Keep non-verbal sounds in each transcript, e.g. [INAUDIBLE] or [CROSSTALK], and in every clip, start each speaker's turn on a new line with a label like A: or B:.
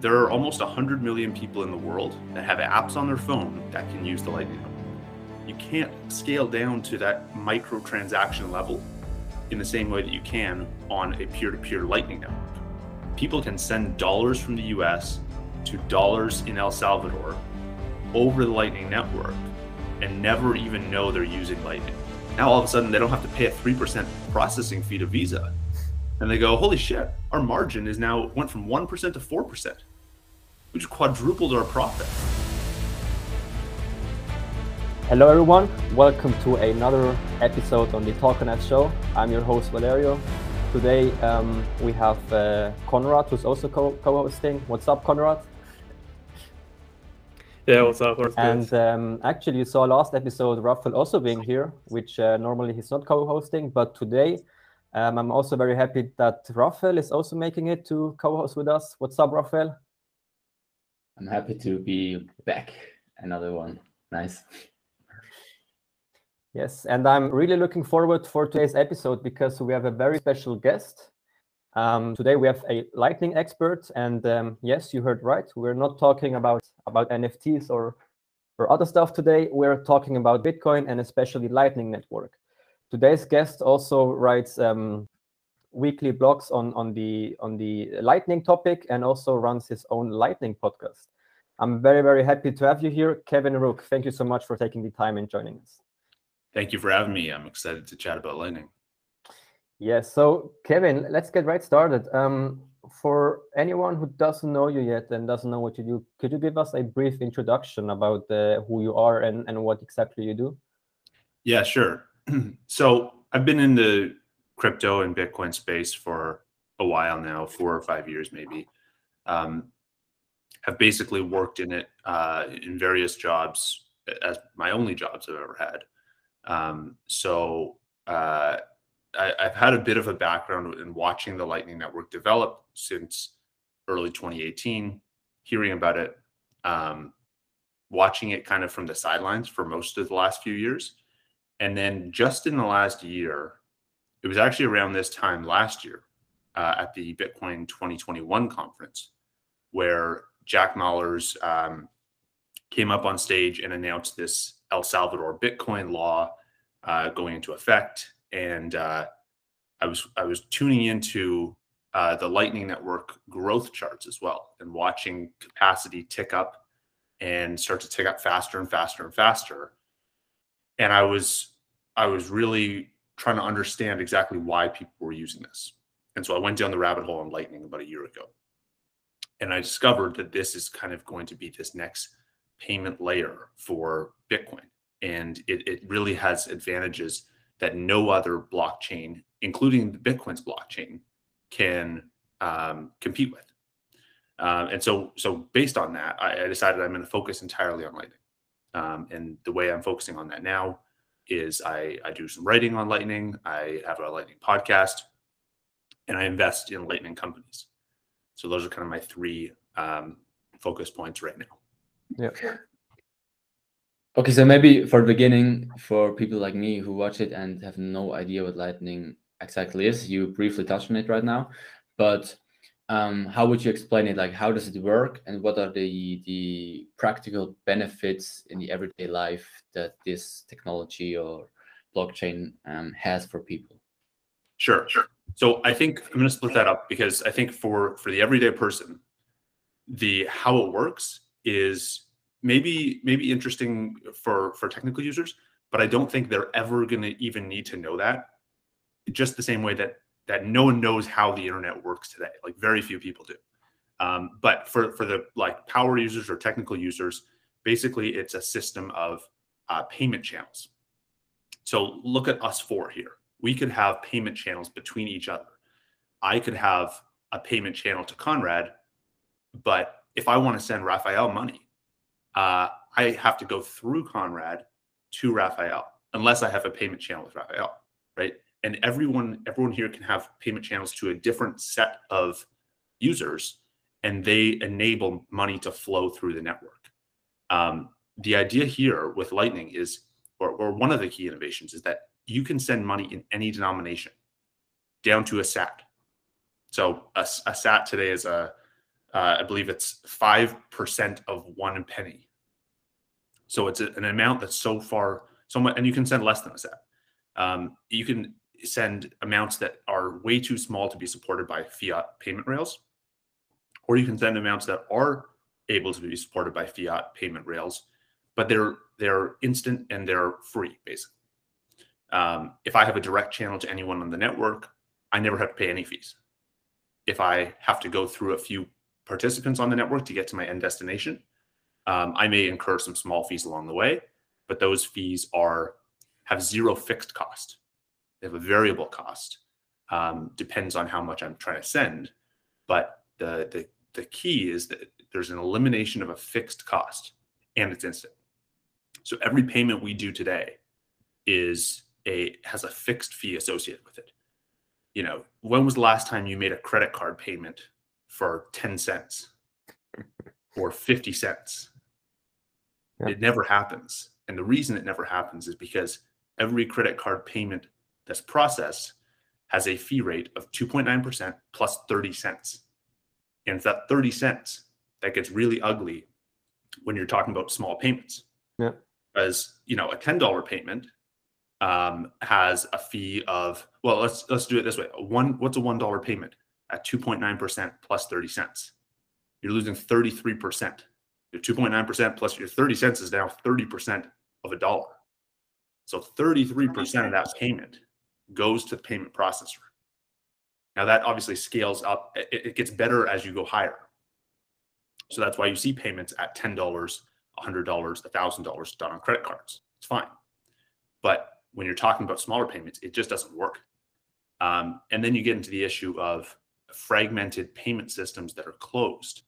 A: there are almost 100 million people in the world that have apps on their phone that can use the Lightning Network. You can't scale down to that microtransaction level in the same way that you can on a peer to peer Lightning Network. People can send dollars from the US to dollars in El Salvador over the Lightning Network and never even know they're using Lightning. Now all of a sudden they don't have to pay a 3% processing fee to Visa. And they go, holy shit, our margin is now went from 1% to 4%. We just quadrupled our profit.
B: Hello everyone, welcome to another episode on the Talkenized show. I'm your host Valerio. Today um, we have uh, Konrad who's also co- co-hosting. What's up Konrad?
C: Yeah, what's up?
B: What's and um, actually, you saw last episode Rafael also being here, which uh, normally he's not co-hosting, but today um, I'm also very happy that Rafael is also making it to co-host with us. What's up, Rafael?
D: I'm happy to be back. Another one. Nice.
B: Yes, and I'm really looking forward for today's episode because we have a very special guest. Um, today we have a lightning expert, and um, yes, you heard right. We're not talking about about NFTs or or other stuff today. We're talking about Bitcoin and especially Lightning Network. Today's guest also writes um, weekly blogs on on the on the Lightning topic and also runs his own Lightning podcast. I'm very very happy to have you here, Kevin Rooke. Thank you so much for taking the time and joining us.
A: Thank you for having me. I'm excited to chat about Lightning.
B: Yes. So, Kevin, let's get right started. Um, for anyone who doesn't know you yet and doesn't know what you do, could you give us a brief introduction about uh, who you are and, and what exactly you do?
A: Yeah, sure. [CLEARS THROAT] so, I've been in the crypto and Bitcoin space for a while now, four or five years maybe. Um, have basically worked in it uh, in various jobs as my only jobs I've ever had. Um, so, uh, I, have had a bit of a background in watching the Lightning Network develop since early 2018, hearing about it, um, watching it kind of from the sidelines for most of the last few years. And then just in the last year, it was actually around this time last year uh, at the Bitcoin 2021 conference, where Jack Mallers um, came up on stage and announced this El Salvador Bitcoin law uh, going into effect and uh, I was I was tuning into uh, the Lightning Network growth charts as well, and watching capacity tick up and start to tick up faster and faster and faster. And I was I was really trying to understand exactly why people were using this. And so I went down the rabbit hole on Lightning about a year ago. And I discovered that this is kind of going to be this next payment layer for Bitcoin. And it, it really has advantages that no other blockchain, including Bitcoin's blockchain, can um, compete with. Um, and so, so based on that, I, I decided I'm going to focus entirely on Lightning. Um, and the way I'm focusing on that now is I, I do some writing on Lightning. I have a Lightning podcast, and I invest in Lightning companies. So those are kind of my three um, focus points right now.
B: Yeah.
D: Okay, so maybe for the beginning, for people like me who watch it and have no idea what Lightning exactly is, you briefly touched on it right now, but um, how would you explain it? Like, how does it work, and what are the the practical benefits in the everyday life that this technology or blockchain um, has for people?
A: Sure, sure. So I think I'm going to split that up because I think for for the everyday person, the how it works is maybe maybe interesting for for technical users but i don't think they're ever going to even need to know that just the same way that that no one knows how the internet works today. Like very few people do. Um, but for for the like power users or technical users basically it's a system of uh, payment channels. So look at us four here. We could have payment channels between each other. I could have a payment channel to conrad but if i want to send raphael money uh, I have to go through Conrad to Raphael unless I have a payment channel with Raphael, right? And everyone everyone here can have payment channels to a different set of users, and they enable money to flow through the network. Um, the idea here with Lightning is, or, or one of the key innovations is that you can send money in any denomination, down to a SAT. So a, a SAT today is a uh, I believe it's 5% of one penny. So it's a, an amount that's so far, so much, and you can send less than that. Um, you can send amounts that are way too small to be supported by fiat payment rails, or you can send amounts that are able to be supported by fiat payment rails, but they're they're instant and they're free, basically. Um, if I have a direct channel to anyone on the network, I never have to pay any fees. If I have to go through a few participants on the network to get to my end destination, um, I may incur some small fees along the way, but those fees are have zero fixed cost. They have a variable cost. Um, depends on how much I'm trying to send, but the, the the key is that there's an elimination of a fixed cost and it's instant. So every payment we do today is a has a fixed fee associated with it. You know, when was the last time you made a credit card payment for 10 cents or 50 cents? Yeah. It never happens. And the reason it never happens is because every credit card payment that's process has a fee rate of 2.9% plus 30 cents. And it's that 30 cents that gets really ugly when you're talking about small payments.
B: Yeah.
A: As you know, a $10 payment um, has a fee of well, let's let's do it this way. One what's a one dollar payment at 2.9% plus 30 cents? You're losing 33%. Your 2.9% plus your 30 cents is now 30% of a dollar. So 33% of that payment goes to the payment processor. Now that obviously scales up. It, gets better as you go higher. So that's why you see payments at $10, $100, $1,000 done on credit cards. It's fine. But when you're talking about smaller payments, it just doesn't work. Um, and then you get into the issue of fragmented payment systems that are closed.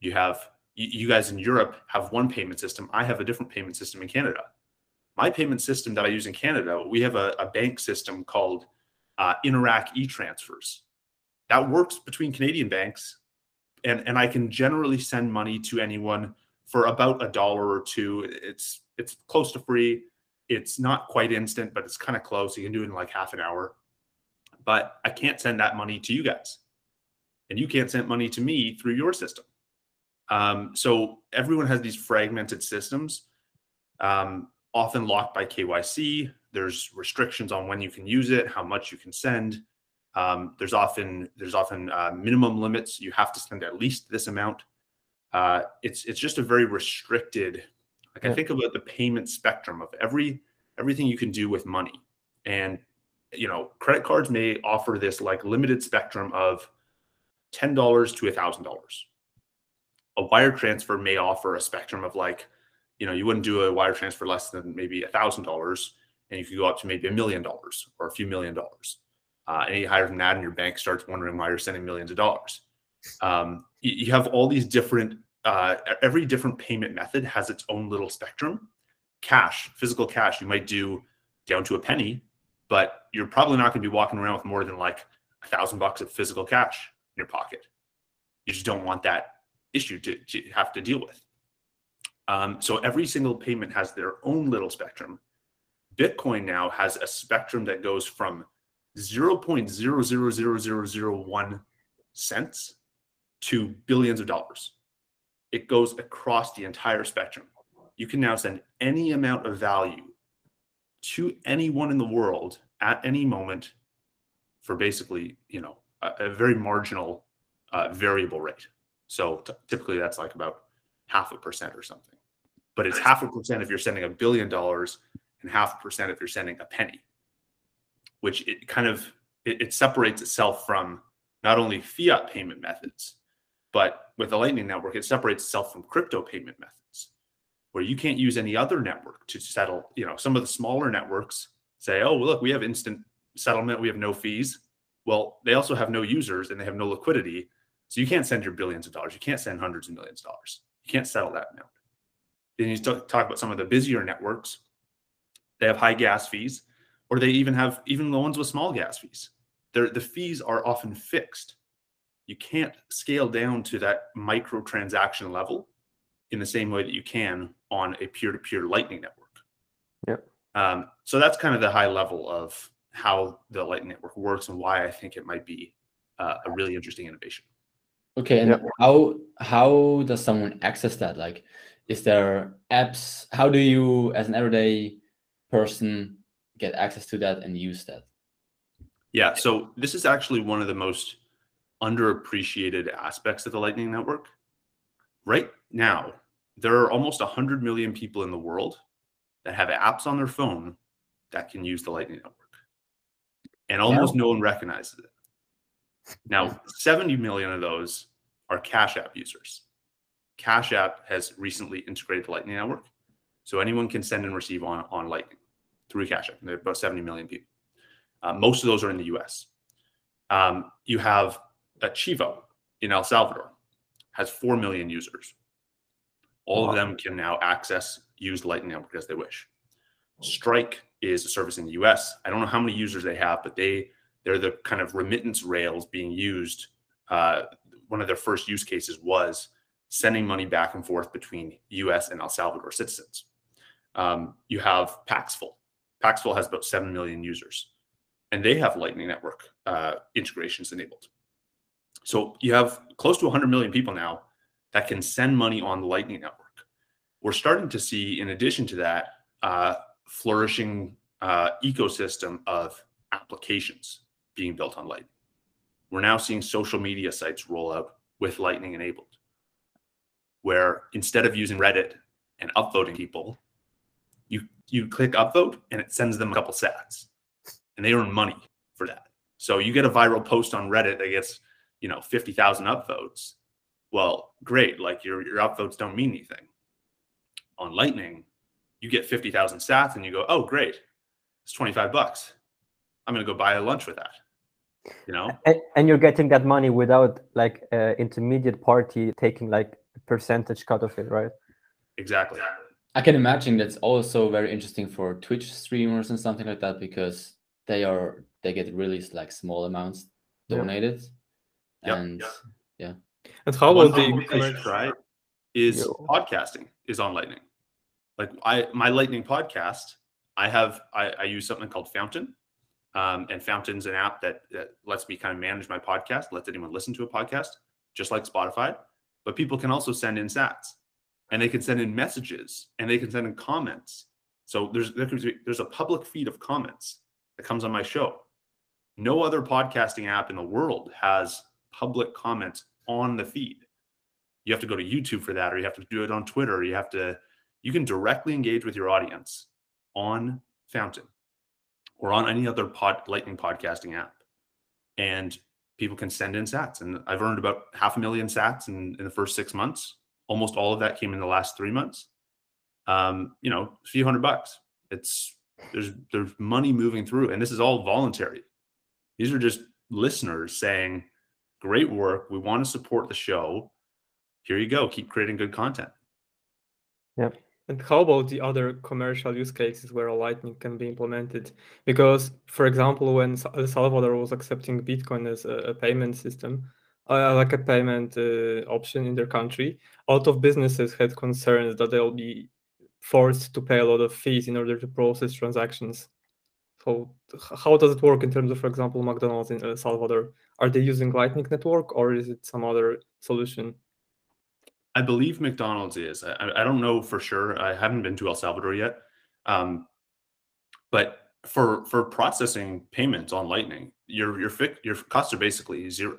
A: You have you guys in Europe have one payment system. I have a different payment system in Canada. My payment system that I use in Canada, we have a, a bank system called uh, Interac e-transfers. That works between Canadian banks, and and I can generally send money to anyone for about a dollar or two. It's it's close to free. It's not quite instant, but it's kind of close. You can do it in like half an hour. But I can't send that money to you guys, and you can't send money to me through your system. Um, so everyone has these fragmented systems, um, often locked by KYC. There's restrictions on when you can use it, how much you can send. Um, there's often there's often uh, minimum limits. You have to spend at least this amount. Uh, it's it's just a very restricted. Like yeah. I think about the payment spectrum of every everything you can do with money, and you know credit cards may offer this like limited spectrum of ten dollars to a thousand dollars. A wire transfer may offer a spectrum of like, you know, you wouldn't do a wire transfer less than maybe a thousand dollars, and you could go up to maybe a million dollars or a few million dollars uh, any higher than that, and your bank starts wondering why you're sending millions of dollars. Um, you, you, have all these different, uh, every different payment method has its own little spectrum. Cash, physical cash, you might do down to a penny, but you're probably not going to be walking around with more than like a thousand bucks of physical cash in your pocket. You just don't want that issue to, to have to deal with. Um, so every single payment has their own little spectrum. Bitcoin now has a spectrum that goes from 0.000001 cents to billions of dollars. It goes across the entire spectrum. You can now send any amount of value to anyone in the world at any moment for basically, you know, a, a very marginal uh, variable rate. So t- typically that's like about half a percent or something. But it's half a percent if you're sending a billion dollars and half a percent if you're sending a penny which it kind of it, it separates itself from not only fiat payment methods, but with the Lightning Network, it separates itself from crypto payment methods, where you can't use any other network to settle. You know, some of the smaller networks say, "Oh, look, we have instant settlement, we have no fees." Well, they also have no users and they have no liquidity, so you can't send your billions of dollars. You can't send hundreds of millions of dollars. You can't settle that amount. Then you talk about some of the busier networks. They have high gas fees or they even have even the ones with small gas fees. They're, the fees are often fixed. You can't scale down to that micro transaction level in the same way that you can on a peer-to-peer Lightning network.
B: Yep.
A: Um, so that's kind of the high level of how the Lightning network works and why I think it might be uh, a really interesting innovation.
D: Okay, and
B: Yep.
D: how how does someone access that? Like, is there apps? How do you, as an everyday person, get access to that and use that?
A: Yeah, so this is actually one of the most underappreciated aspects of the Lightning Network. Right now, there are almost 100 million people in the world that have apps on their phone that can use the Lightning Network. And almost no one recognizes it. Now, 70 million of those are Cash App users. Cash App has recently integrated the Lightning Network. So anyone can send and receive on, on Lightning through Cash App. And there are about 70 million people. Uh, most of those are in the US. Um, you have Chivo in El Salvador, has 4 million users. All
B: Wow.
A: of them can now access, use Lightning Network as they wish. Strike is a service in the US. I don't know how many users they have, but they they're the kind of remittance rails being used. Uh, one of their first use cases was sending money back and forth between US and El Salvador citizens. Um, you have Paxful. Paxful has about 7 million users, and they have Lightning Network uh, integrations enabled. So you have close to 100 million people now that can send money on the Lightning Network. We're starting to see, in addition to that, uh, flourishing uh, ecosystem of applications being built on Lightning. We're now seeing social media sites roll out with Lightning enabled, where instead of using Reddit and upvoting people, you you click upvote and it sends them a couple sats, and they earn money for that. So you get a viral post on Reddit that gets you know fifty thousand upvotes. Well, great. Like your your upvotes don't mean anything. On Lightning, you get fifty thousand sats, and you go, oh great, it's twenty five bucks. I'm gonna go buy a lunch with that. You know.
B: And, and you're getting that money without like uh, intermediate party taking like percentage cut of it, right?
A: Exactly.
D: I can imagine that's also very interesting for Twitch streamers and something like that because they are they get really like small amounts
B: Yeah.
D: donated,
A: Yep.
D: yeah.
C: And how
A: One
C: about the
A: you guys
C: commercial-
A: try is
B: Yo.
A: podcasting is on Lightning. Like I my Lightning podcast, I have I, I use something called Fountain. Um, and Fountain's an app that, that lets me kind of manage my podcast, lets anyone listen to a podcast, just like Spotify. But people can also send in sats and they can send in messages and they can send in comments. So there's there's a public feed of comments that comes on my show. No other podcasting app in the world has public comments on the feed. You have to go to YouTube for that, or you have to do it on Twitter. Or you have to, you can directly engage with your audience on Fountain or on any other pod, Lightning podcasting app. And people can send in sats. And I've earned about half a million sats in, in the first six months. Almost all of that came in the last three months. Um, you know, a few hundred bucks. It's there's there's money moving through, and this is all voluntary. These are just listeners saying, "Great work. We want to support the show. Here you go. Keep creating good content."
C: And how about the other commercial use cases where Lightning can be implemented? Because, for example, when El Salvador was accepting Bitcoin as a, payment system, uh, like a payment uh, option in their country, a lot of businesses had concerns that they'll be forced to pay a lot of fees in order to process transactions. So, how does it work in terms of, for example, McDonald's in El Salvador? Are they using Lightning Network or is it some other solution?
A: I believe McDonald's is. I, I- don't know for sure. I haven't been to El Salvador yet. Um, but for for processing payments on Lightning, your your your costs are basically zero.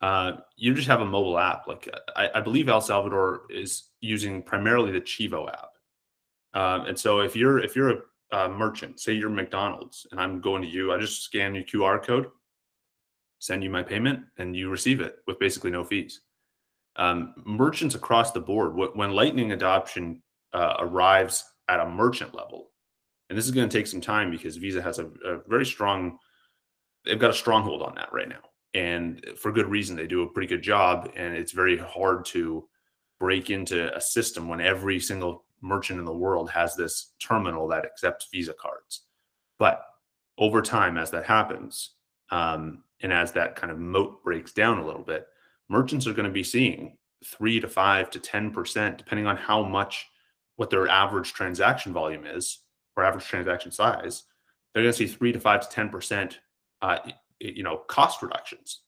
A: Uh, you just have a mobile app. Like I, I believe El Salvador is using primarily the Chivo app. Um, and so if you're if you're a, a merchant, say you're McDonald's, and I'm going to you, I just scan your QR code, send you my payment, and you receive it with basically no fees um, merchants across the board when lightning adoption uh, arrives at a merchant level and this is going to take some time because visa has a, a very strong they've got a stronghold on that right now and for good reason they do a pretty good job and it's very hard to break into a system when every single merchant in the world has this terminal that accepts visa cards. But over time as that happens um, and as that kind of moat breaks down a little bit merchants are going to be seeing three to five to ten percent, depending on how much what their average transaction volume is or average transaction size. They're going to see three to five to ten percent, uh, you know, cost reductions.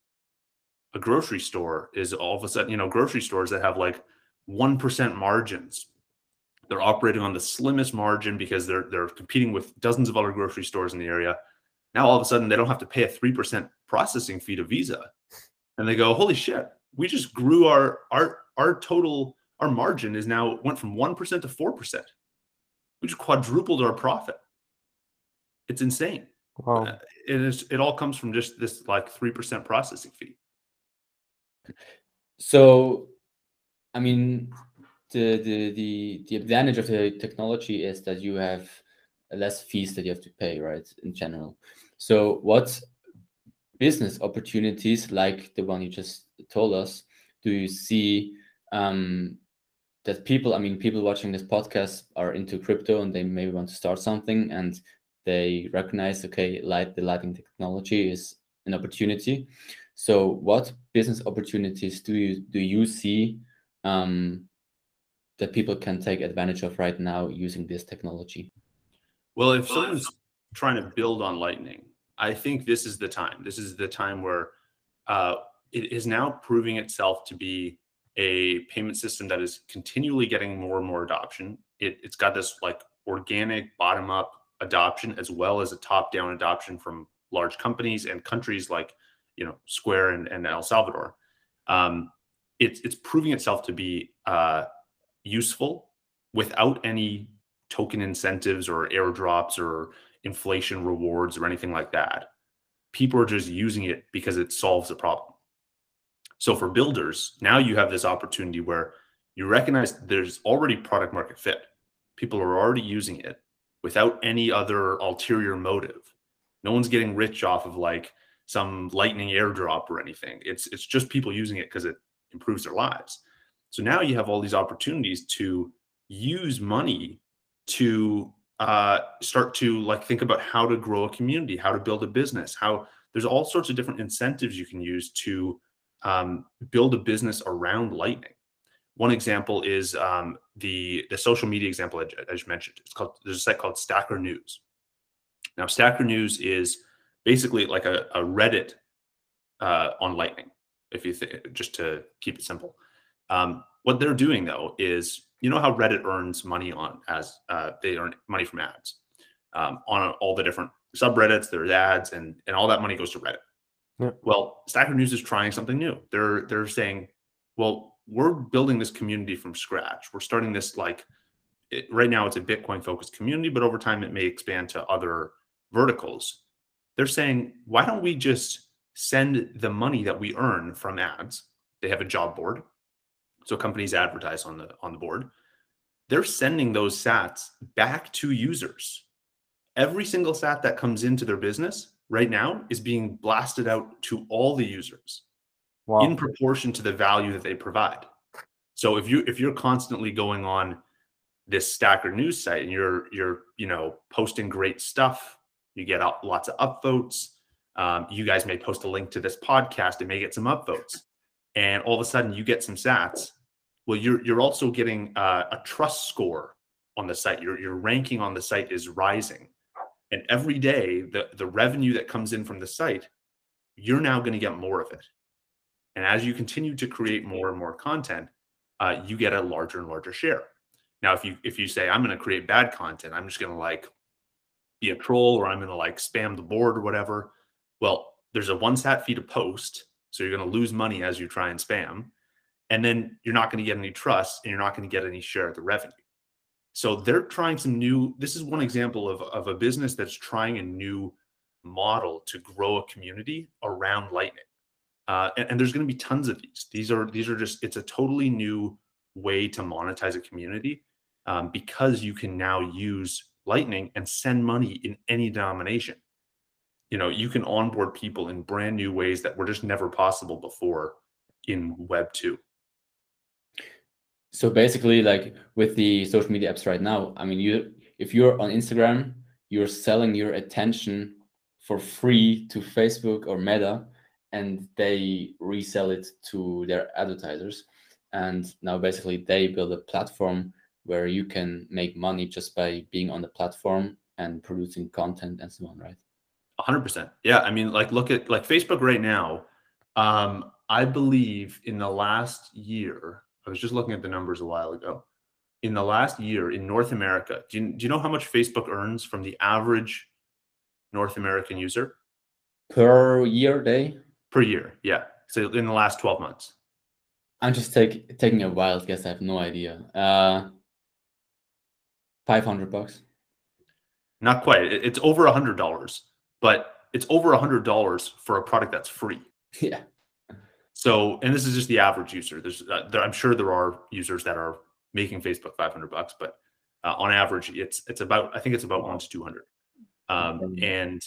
A: a grocery store is all of a sudden, you know, grocery stores that have like 1% margins. They're operating on the slimmest margin because they're they're competing with dozens of other grocery stores in the area. Now all of a sudden they don't have to pay a 3% processing fee to Visa. And they go, "Holy shit, we just grew our our our total our margin is now went from 1% to 4%. We just quadrupled our profit. It's insane.
B: Wow.
A: Uh, it is it all comes from just this like 3% processing fee.
D: So, I mean, the the the the advantage of the technology is that you have less fees that you have to pay, right? In general. So, what business opportunities like the one you just told us do you see um, that people? I mean, people watching this podcast are into crypto and they maybe want to start something and they recognize, okay, light the lighting technology is an opportunity. So, what business opportunities do you do you see um, that people can take advantage of right now using this technology?
A: Well, if someone's trying to build on Lightning, I think this is the time. This is the time where uh, it is now proving itself to be a payment system that is continually getting more and more adoption. It, it's got this like organic bottom up adoption as well as a top down adoption from large companies and countries like you know Square and, and El Salvador. Um, it's it's proving itself to be uh, useful without any token incentives or airdrops or inflation rewards or anything like that. People are just using it because it solves a problem. So for builders, now you have this opportunity where you recognize there's already product market fit. People are already using it without any other ulterior motive. No one's getting rich off of like some lightning airdrop or anything. It's it's just people using it because it improves their lives. So now you have all these opportunities to use money to uh, start to like think about how to grow a community, how to build a business, how there's all sorts of different incentives you can use to um, build a business around Lightning. One example is um, the the social media example I, I just mentioned. It's called there's a site called Stacker News. Now, Stacker News is basically like a, a Reddit uh, on Lightning. If you think, just to keep it simple, um, what they're doing though is you know how Reddit earns money on as uh, they earn money from ads um, on all the different subreddits. There's ads, and and all that money goes to Reddit.
B: Yeah.
A: Well, Stacker News is trying something new. They're they're saying, well, we're building this community from scratch. We're starting this like it, right now it's a Bitcoin focused community, but over time it may expand to other verticals. They're saying, why don't we just send the money that we earn from ads? They have a job board. So companies advertise on the on the board. They're sending those sats back to users. Every single sat that comes into their business right now is being blasted out to all the users
B: Wow.
A: in proportion to the value that they provide. So if you if you're constantly going on this Stacker news site and you're you're you know posting great stuff, you get lots of upvotes. Um, you guys may post a link to this podcast and may get some upvotes, and all of a sudden you get some sats. Well, you're you're also getting uh, a trust score on the site. Your your ranking on the site is rising, and every day the the revenue that comes in from the site, you're now going to get more of it. And as you continue to create more and more content, uh, you get a larger and larger share. Now, if you if you say I'm going to create bad content, I'm just going to like be a troll or I'm going to like spam the board or whatever. Well, there's a one sat fee to post, so you're going to lose money as you try and spam, and then you're not going to get any trust and you're not going to get any share of the revenue. So they're trying some new. This is one example of of a business that's trying a new model to grow a community around Lightning. Uh, and, and there's going to be tons of these. These are these are just it's a totally new way to monetize a community um, because you can now use Lightning and send money in any denomination. You know, you can onboard people in brand new ways that were just never possible before in Web two.
D: So basically, like with the social media apps right now, I mean, you if you're on Instagram, you're selling your attention for free to Facebook or Meta, and they resell it to their advertisers. And now basically they build a platform where you can make money just by being on the platform and producing content and so on, right?
A: Hundred percent. Yeah. I mean, like look at like Facebook right now. Um, I believe in the last year, I was just looking at the numbers a while ago. In the last year in North America, do you, do you know how much Facebook earns from the average North American user
D: Per year day?
A: per year? Yeah. So in the last 12 months.
D: I'm just take, taking a wild guess. I have no idea. Uh, 500 bucks.
A: Not quite. It's over a hundred dollars, but it's over a hundred dollars for a product that's free. [LAUGHS]
D: Yeah.
A: So, and this is just the average user. There's, uh, there, I'm sure there are users that are making Facebook 500 bucks, but uh, on average, it's it's about I think it's about one to 200, um, and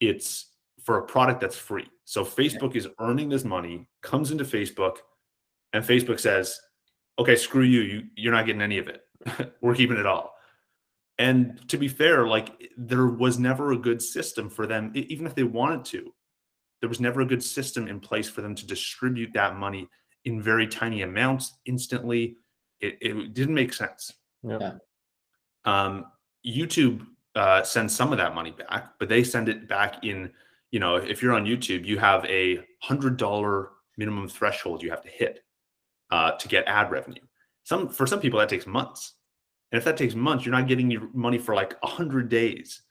A: it's for a product that's free. So Facebook is earning this money, comes into Facebook, and Facebook says, "Okay, screw you. You you're not getting any of it. [LAUGHS] We're keeping it all." And to be fair, like there was never a good system for them, even if they wanted to there was never a good system in place for them to distribute that money in very tiny amounts instantly. It, it didn't make sense.
B: Yeah.
D: Yeah.
A: Um, YouTube uh, sends some of that money back, but they send it back in. You know, if you're on YouTube, you have a hundred dollar minimum threshold you have to hit uh, to get ad revenue. Some for some people that takes months, and if that takes months, you're not getting your money for like a hundred days,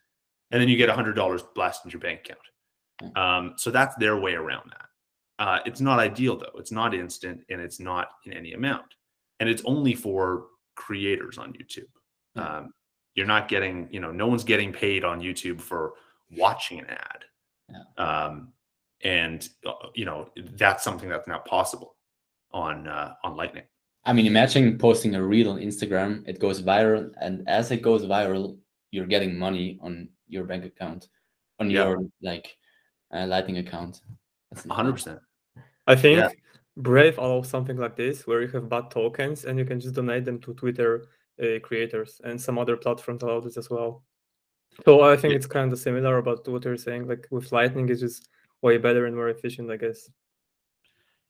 A: and then you get a hundred dollars blasted into your bank account. Um, so that's their way around that. Uh, it's not ideal though. It's not instant and it's not in any amount. And it's only for creators on YouTube. Um, you're not getting, you know, no one's getting paid on YouTube for watching an ad. Um, and uh, you know, that's something that's not possible on uh, on Lightning.
D: I mean, imagine posting a reel on Instagram, it goes viral, and as it goes viral, you're getting money on your bank account, on
A: Yeah.
D: your like uh, Lightning account. That's
A: hundred percent.
C: I think
A: Yeah.
C: Brave allows something like this, where you have BAT tokens and you can just donate them to Twitter uh, creators, and some other platforms allow this as well. So I think
A: Yeah.
C: it's kind of similar about what you're saying. Like with Lightning, it's just way better and more efficient, I guess.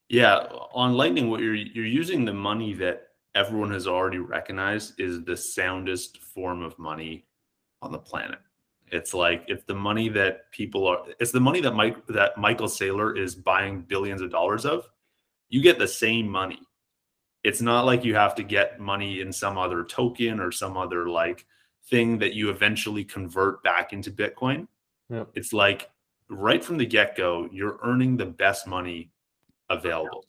A: Yeah, on Lightning, what you're you're using the money that everyone has already recognized is the soundest form of money on the planet. It's like it's the money that people are. It's the money that Mike that Michael Saylor is buying billions of dollars of. You get the same money. It's not like you have to get money in some other token or some other like thing that you eventually convert back into Bitcoin.
B: Yeah.
A: It's like right from the get go, you're earning the best money available,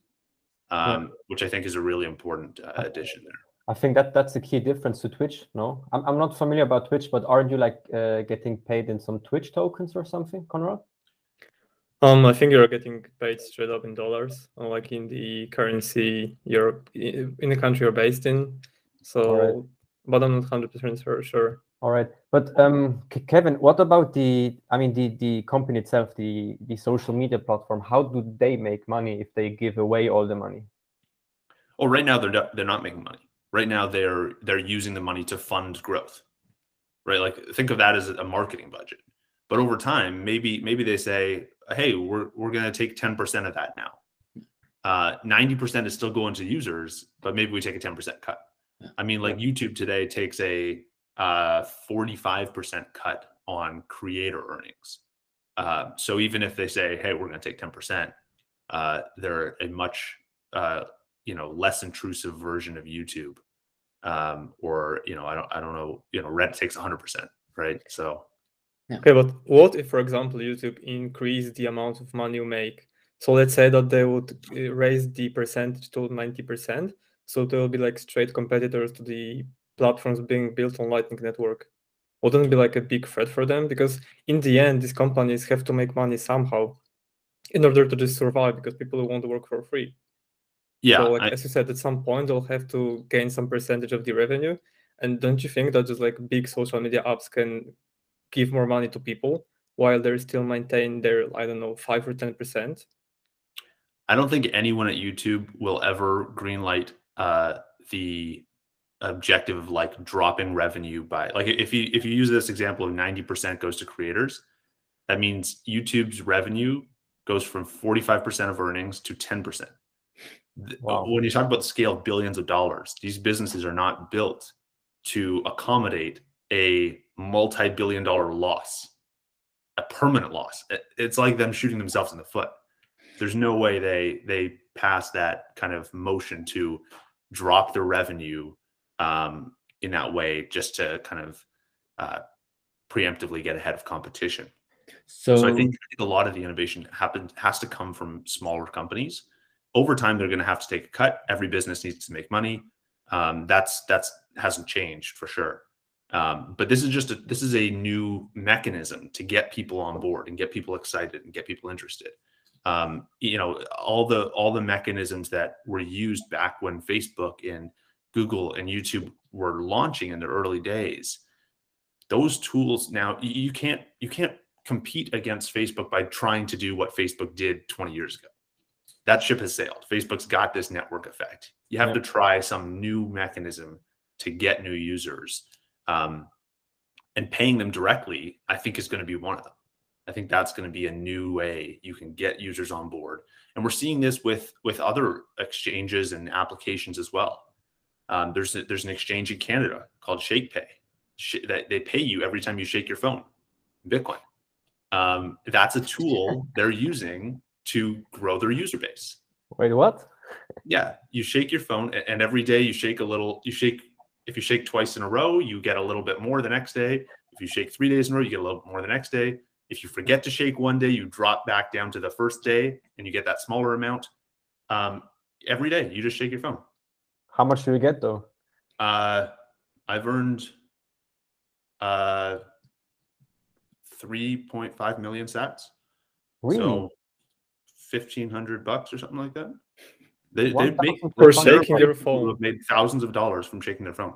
A: um, which I think is a really important uh, addition there.
B: I think that that's the key difference to Twitch. No, I'm, I'm not familiar about Twitch, but aren't you like uh, getting paid in some Twitch tokens or something, Conrad?
C: Um, I think you're getting paid straight up in dollars, like in the currency you're in the country you're based in. So, but I'm not hundred percent sure. Sure.
B: All right, but um, K- Kevin, what about the? I mean, the the company itself, the the social media platform. How do they make money if they give away all the money?
A: Oh, right now they're not, they're not making money. Right now they're they're using the money to fund growth. Right, like think of that as a marketing budget. But over time, maybe maybe they say, hey, we're we're going to take ten percent of that now. Uh, Ninety percent is still going to users, but maybe we take a ten percent cut. I mean, like YouTube today takes a uh, 45% cut on creator earnings. Uh, so even if they say, hey, we're going to take 10%, uh, they're a much, uh, you know, less intrusive version of YouTube. Um, or, you know, I don't, I don't know, you know, Reddit takes 100%, right? So,
C: Okay, but what if, for example, YouTube increase the amount of money you make? So let's say that they would uh, raise the percentage to 90%. So they will be like straight competitors to the platforms being built on Lightning Network. Wouldn't be like a big threat for them? Because in the end, these companies have to make money somehow in order to just survive because people want to work for free.
A: yeah,
C: so like
A: I-
C: as you said, at some point they'll have to gain some percentage of the revenue. And don't you think that just like big social media apps can give more money to people while they're still maintain their I don't know five or ten percent?
A: I don't think anyone at YouTube will ever greenlight uh, the objective of like dropping revenue by like if you if you use this example of 90% goes to creators, that means YouTube's revenue goes from 45% of earnings to 10%.
B: Wow.
A: When you talk about the scale of billions of dollars, these businesses are not built to accommodate a multi-billion dollar loss, a permanent loss. It's like them shooting themselves in the foot. there's no way they they pass that kind of motion to drop their revenue um, in that way just to kind of uh, preemptively get ahead of competition.
D: So,
A: So I think, I think a lot of the innovation happens has to come from smaller companies. Over time, they're going to have to take a cut. Every business needs to make money. Um, that's that's hasn't changed for sure. Um, but this is just a, this is a new mechanism to get people on board and get people excited and get people interested. Um, you know, all the all the mechanisms that were used back when Facebook and Google and YouTube were launching in the early days. Those tools now you can't you can't compete against Facebook by trying to do what Facebook did 20 years ago. That ship has sailed. Facebook's got this network effect. You have
B: Yeah.
A: to try some new mechanism to get new users. Um, and paying them directly, I think, is going to be one of them. I think that's going to be a new way you can get users on board. And we're seeing this with with other exchanges and applications as well. Um, there's a, there's an exchange in Canada called ShakePay Sh- that they pay you every time you shake your phone, Bitcoin. Um, that's a tool they're using to grow their user base.
B: Wait, what?
A: Yeah, you shake your phone, and every day you shake a little. You shake. If you shake twice in a row, you get a little bit more the next day. If you shake three days in a row, you get a little bit more the next day. If you forget to shake one day, you drop back down to the first day, and you get that smaller amount. Um, every day, you just shake your phone.
B: How much do you get though?
A: Uh, I've earned uh, 3.5 million sats.
B: Really?
A: So 1500 bucks or something like that. They, they
B: 1,000
A: make
B: per
C: For
B: phone?
A: there are
C: shaking
A: people
C: your
A: who
C: phone.
A: have made thousands of dollars from shaking their phone.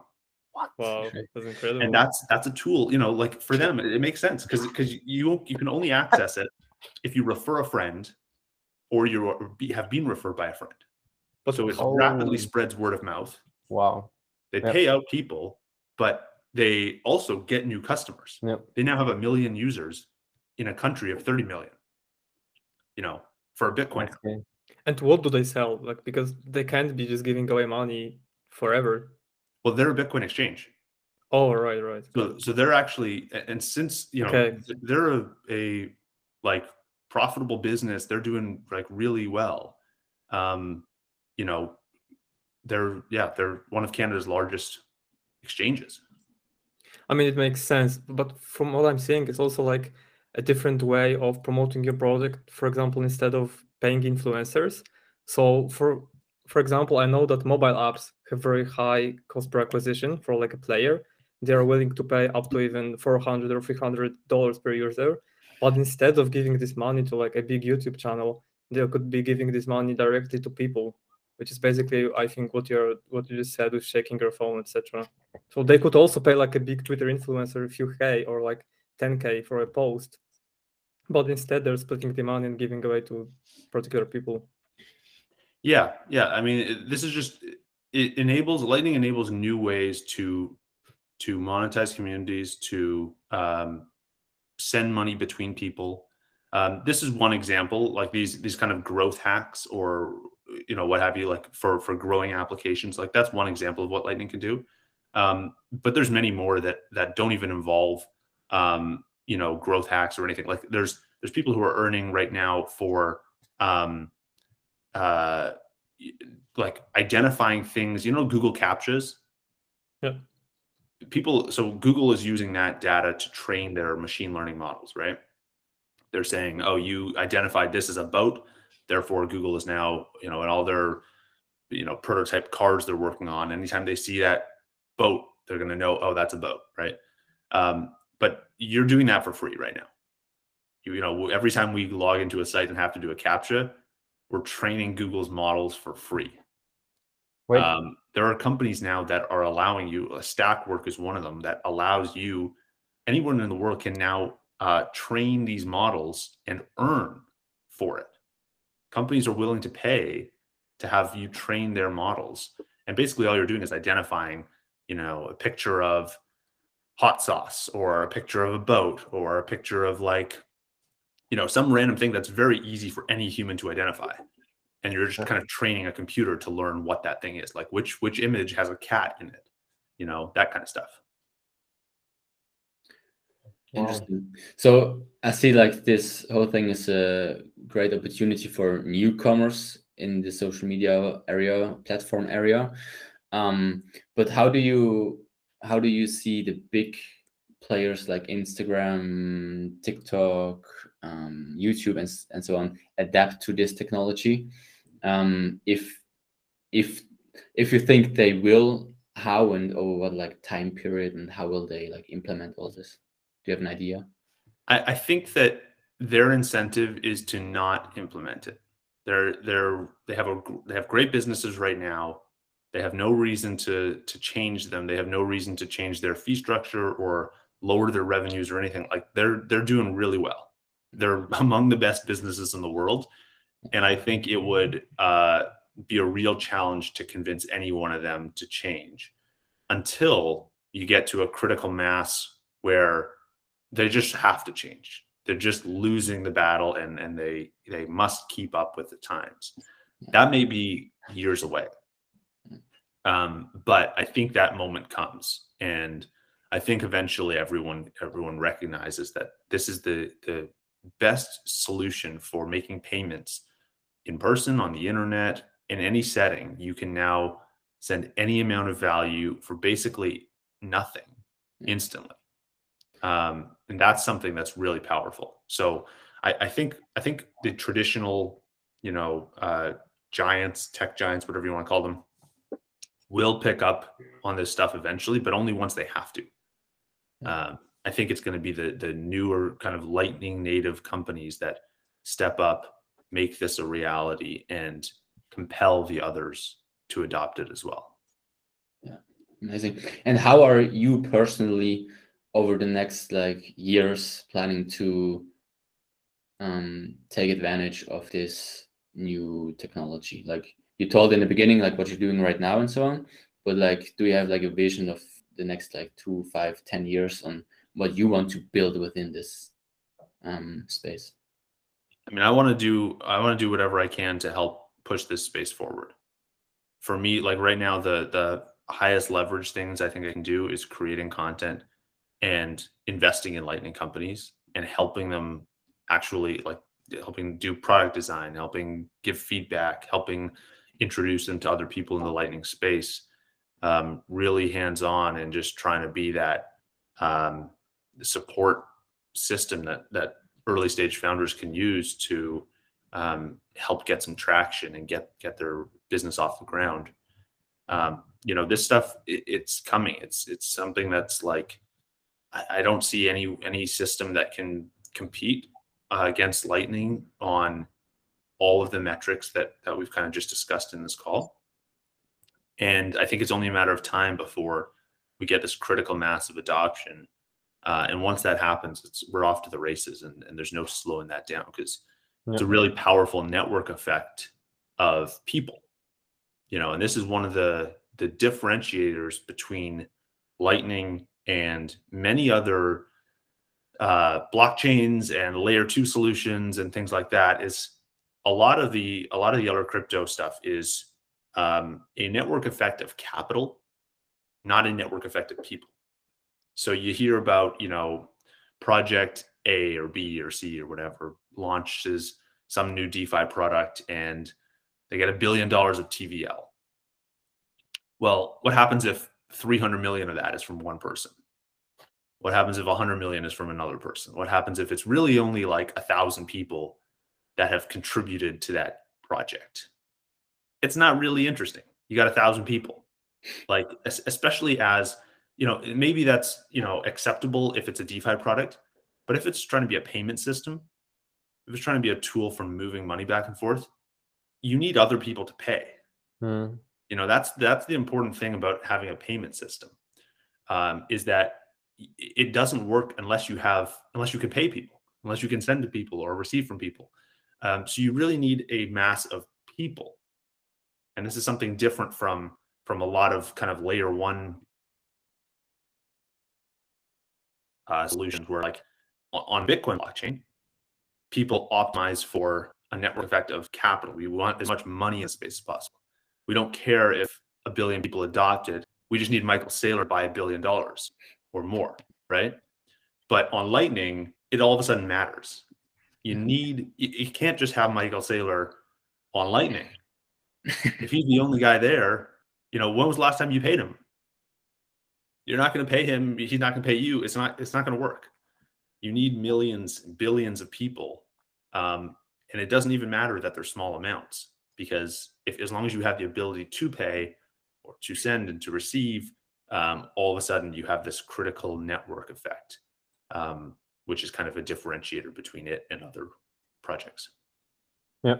B: What?
C: Wow, that's incredible.
A: And that's that's a tool, you know, like for them, it, it makes sense because because you you can only [LAUGHS] access it if you refer a friend or you be, have been referred by a friend. So it rapidly
B: Oh.
A: spreads word of mouth.
B: Wow.
A: They
B: Yep.
A: pay out people, but they also get new customers.
B: Yep.
A: They now have a million users in a country of 30 million. You know, for a Bitcoin.
B: Okay.
C: And what do they sell? Like because they can't be just giving away money forever.
A: Well, they're a Bitcoin exchange.
C: Oh, right, right.
A: So, so they're actually, and since you know
C: Okay.
A: they're a, a like profitable business, they're doing like really well. Um, you know, they're yeah, they're one of Canada's largest exchanges.
C: I mean, it makes sense, but from what I'm seeing, it's also like a different way of promoting your product. For example, instead of paying influencers. So for for example, I know that mobile apps have very high cost per acquisition for like a player. They are willing to pay up to even 400 or 300 dollars per user. But instead of giving this money to like a big YouTube channel, they could be giving this money directly to people, which is basically, I think, what you're what you just said with shaking your phone, etc. So they could also pay like a big Twitter influencer a few K or like 10K for a post. But instead they're splitting the money and giving away to particular people.
A: Yeah, yeah. I mean, this is just it enables Lightning enables new ways to to monetize communities, to um, send money between people. Um, this is one example, like these these kind of growth hacks, or you know what have you, like for for growing applications. Like that's one example of what Lightning can do. Um, but there's many more that that don't even involve um, you know growth hacks or anything. Like there's there's people who are earning right now for um, uh, like identifying things. You know, Google captchas.
C: Yeah.
A: People. So Google is using that data to train their machine learning models, right? They're saying, "Oh, you identified this as a boat, therefore Google is now, you know, in all their, you know, prototype cars they're working on. Anytime they see that boat, they're going to know, oh, that's a boat, right? Um, but you're doing that for free right now. You, you know, every time we log into a site and have to do a captcha, we're training Google's models for free. Um, there are companies now that are allowing you, uh, Stakwork is one of them, that allows you, anyone in the world can now uh, train these models and earn for it. Companies are willing to pay to have you train their models. And basically, all you're doing is identifying, you know, a picture of hot sauce or a picture of a boat or a picture of like, you know, some random thing that's very easy for any human to identify. And you're just kind of training a computer to learn what that thing is like which which image has a cat in it you know that kind of stuff
D: Interesting. So I see like this whole thing is a great opportunity for newcomers in the social media area, platform area. Um, but how do you how do you see the big players like Instagram, TikTok, um, YouTube, and, and so on adapt to this technology? Um, if if if you think they will, how and over what like time period, and how will they like implement all this? Do you have an idea?
A: I, I think that their incentive is to not implement it. They're they're they have a they have great businesses right now. They have no reason to to change them. They have no reason to change their fee structure or lower their revenues or anything. Like they're they're doing really well. They're [LAUGHS] among the best businesses in the world, and I think it would uh, be a real challenge to convince any one of them to change until you get to a critical mass where they just have to change. They're just losing the battle and and they they must keep up with the times. That may be years away. Um, but I think that moment comes and I think eventually everyone everyone recognizes that this is the the best solution for making payments in person on the internet in any setting. You can now send any amount of value for basically nothing instantly um, and that's something that's really powerful. So I, I think I think the traditional, you know, uh, giants, tech giants, whatever you want to call them, will pick up on this stuff eventually, but only once they have to. Um, I think it's going to be the the newer kind of lightning native companies that step up, make this a reality, and compel the others to adopt it as well.
D: Yeah, amazing. And how are you personally? Over the next like years planning to um, take advantage of this new technology. Like you told in the beginning like what you're doing right now and so on but like do you have like a vision of the next like two five ten years on what you want to build within this um, space?
A: I mean i want to do i want to do whatever i can to help push this space forward. For me like right now the the highest leverage things i think i can do is creating content and investing in lightning companies and helping them actually like helping do product design helping give feedback helping introduce them to other people in the lightning space um, really hands on and just trying to be that um, support system that that early stage founders can use to um, help get some traction and get get their business off the ground. Um, you know, this stuff it, it's coming. It's it's something that's like I, I don't see any any system that can compete uh, against Lightning on all of the metrics that that we've kind of just discussed in this call. And I think it's only a matter of time before we get this critical mass of adoption. Uh, and once that happens, it's we're off to the races, and, and there's no slowing that down because yeah. it's a really powerful network effect of people. You know, and this is one of the the differentiators between Lightning and many other uh, blockchains and layer two solutions and things like that is a lot of the a lot of the other crypto stuff is um, a network effect of capital, not a network effect of people. So you hear about you know project A or B or C or whatever launches some new DeFi product and they get a billion dollars of TVL. Well, what happens if 300 million of that is from one person? What happens if 100 million is from another person? What happens if it's really only like a thousand people that have contributed to that project? It's not really interesting. You got a thousand people, like especially as you know, maybe that's you know acceptable if it's a DeFi product, but if it's trying to be a payment system, if it's trying to be a tool for moving money back and forth, you need other people to pay. Mm you know that's that's the important thing about having a payment system um, is that it doesn't work unless you have unless you can pay people unless you can send to people or receive from people. Um, so you really need a mass of people. And this is something different from from a lot of kind of layer one uh, solutions where like on bitcoin blockchain people optimize for a network effect of capital. We want as much money in space as possible we don't care if a billion people adopt it. We just need Michael Saylor buy a billion dollars or more, right? But on Lightning, it all of a sudden matters. You need you, you can't just have Michael Saylor on Lightning. [LAUGHS] if he's the only guy there, you know, when was the last time you paid him? You're not going to pay him. He's not going to pay you. It's not. It's not going to work. You need millions, billions of people, um, and it doesn't even matter that they're small amounts because if as long as you have the ability to pay or to send and to receive, um, all of a sudden you have this critical network effect, um, which is kind of a differentiator between it and other projects.
B: Yeah.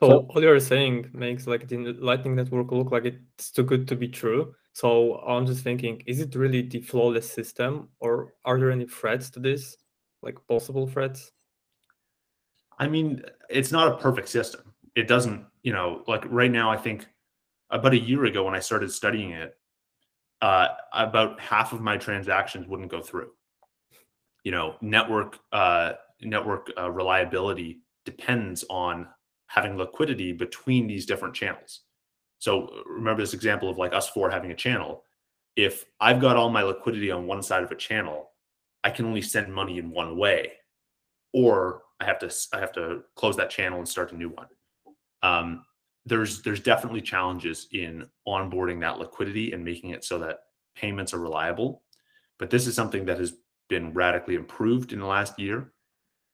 C: So,
B: So-
C: all you're saying makes like the Lightning Network look like it's too good to be true. So I'm just thinking, is it really the flawless system, or are there any threats to this, like possible threats?
A: I mean, it's not a perfect system. It doesn't, you know, like right now, I think about a year ago when I started studying it, uh, about half of my transactions wouldn't go through. You know, network uh, network uh, reliability depends on having liquidity between these different channels. So remember this example of like us four having a channel. If I've got all my liquidity on one side of a channel, I can only send money in one way, or I have to I have to close that channel and start a new one. Um, there's there's definitely challenges in onboarding that liquidity and making it so that payments are reliable. But this is something that has been radically improved in the last year.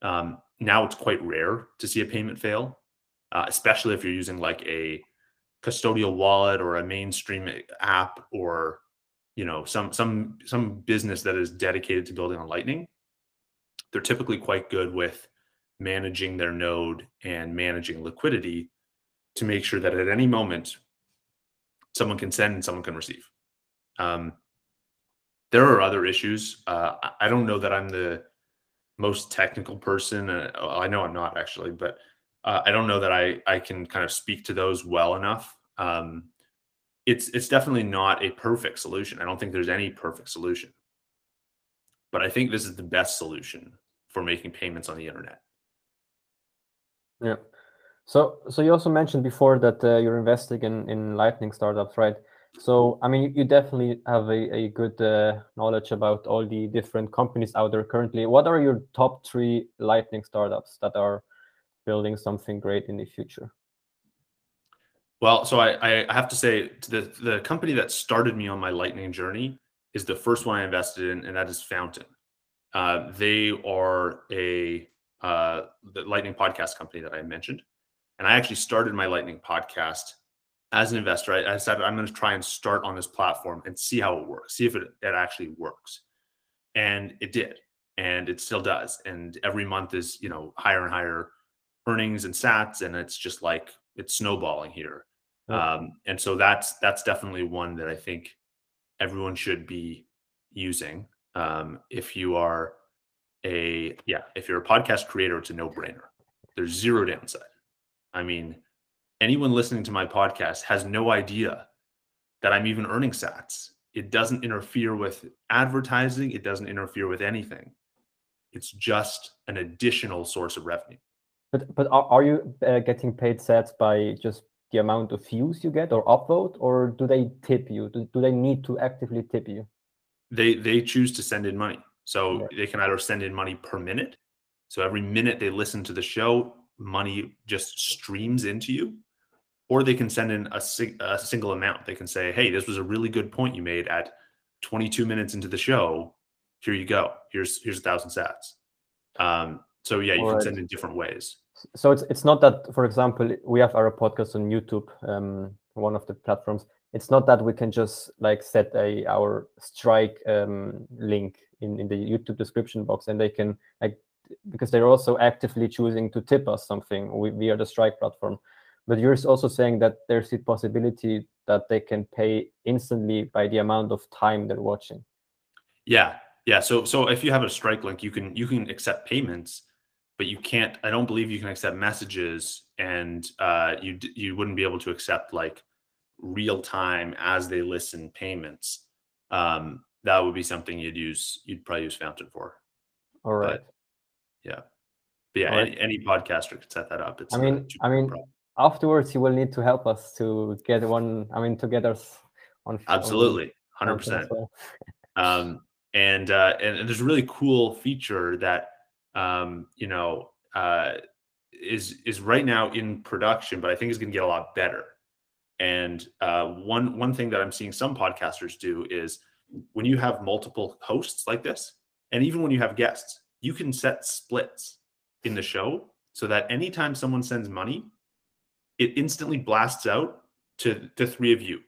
A: Um, now it's quite rare to see a payment fail, uh, especially if you're using like a custodial wallet or a mainstream app or you know some some some business that is dedicated to building on lightning they're typically quite good with managing their node and managing liquidity to make sure that at any moment someone can send and someone can receive um, there are other issues uh, I- don't know that i'm the most technical person uh, i know i'm not actually but uh, I don't know that I I can kind of speak to those well enough. Um, it's it's definitely not a perfect solution. I don't think there's any perfect solution, but I think this is the best solution for making payments on the internet.
B: Yeah. So, so you also mentioned before that uh, you're investing in in Lightning startups, right? So, I mean, you definitely have a, a good uh, knowledge about all the different companies out there currently. What are your top three Lightning startups that are building something great in the future?
A: Well, so I, I have to say the the company that started me on my lightning journey is the first one I invested in, and that is Fountain. Uh, they are a uh, the lightning podcast company that I mentioned, and I actually started my lightning podcast as an investor. I, I decided I'm going to try and start on this platform and see how it works, see if it, it actually works, and it did, and it still does, and every month is you know higher and higher earnings and sats, and it's just like it's snowballing here.
B: Yeah.
A: Um, and so that's that's definitely one that I think everyone should be using. Um, if you are a yeah, if you're a podcast creator, it's a no-brainer. There's zero downside. I mean, anyone listening to my podcast has no idea that I'm even earning sats. It doesn't interfere with advertising, it doesn't interfere with anything. It's just an additional source of revenue.
B: But but are, are you uh, getting paid sats by just the amount of views you get or upvote, or do they tip you? Do, do they need to actively tip you?
A: they they choose to send in money so
B: Right.
A: they can either send in money per minute so every minute they listen to the show money just streams into you or they can send in a, a single amount. They can say hey this was a really good point you made at 22 minutes into the show. Here you go. Here's here's a thousand sats. Um so yeah you can send in different ways.
B: So it's it's not that for example we have our podcast on youtube um one of the platforms. It's not that we can just like set a our strike um link in in the youtube description box and they can like because they're also actively choosing to tip us something via the strike platform but you're also saying that there's the possibility that they can pay instantly by the amount of time they're watching
A: Yeah, yeah. So so if you have a strike link, you can you can accept payments, but you can't. I don't believe you can accept messages, and uh, you you wouldn't be able to accept like real time as they listen payments. Um, that would be something you'd use. You'd probably use Fountain for.
B: all right
A: Yeah, but yeah. Any, any podcaster could set that up. It's
B: I mean- I mean,
A: problem.
B: afterwards you will need to help us to get one i mean to get us on on
A: absolutely, 100%
B: well.
A: Um, and uh, and, and there's a really cool feature that um, you know uh, is is right now in production, but I think is going to get a lot better. And uh, one one thing that I'm seeing some podcasters do is when you have multiple hosts like this, and even when you have guests, you can set splits in the show so that anytime someone sends money, it instantly blasts out to the three of you.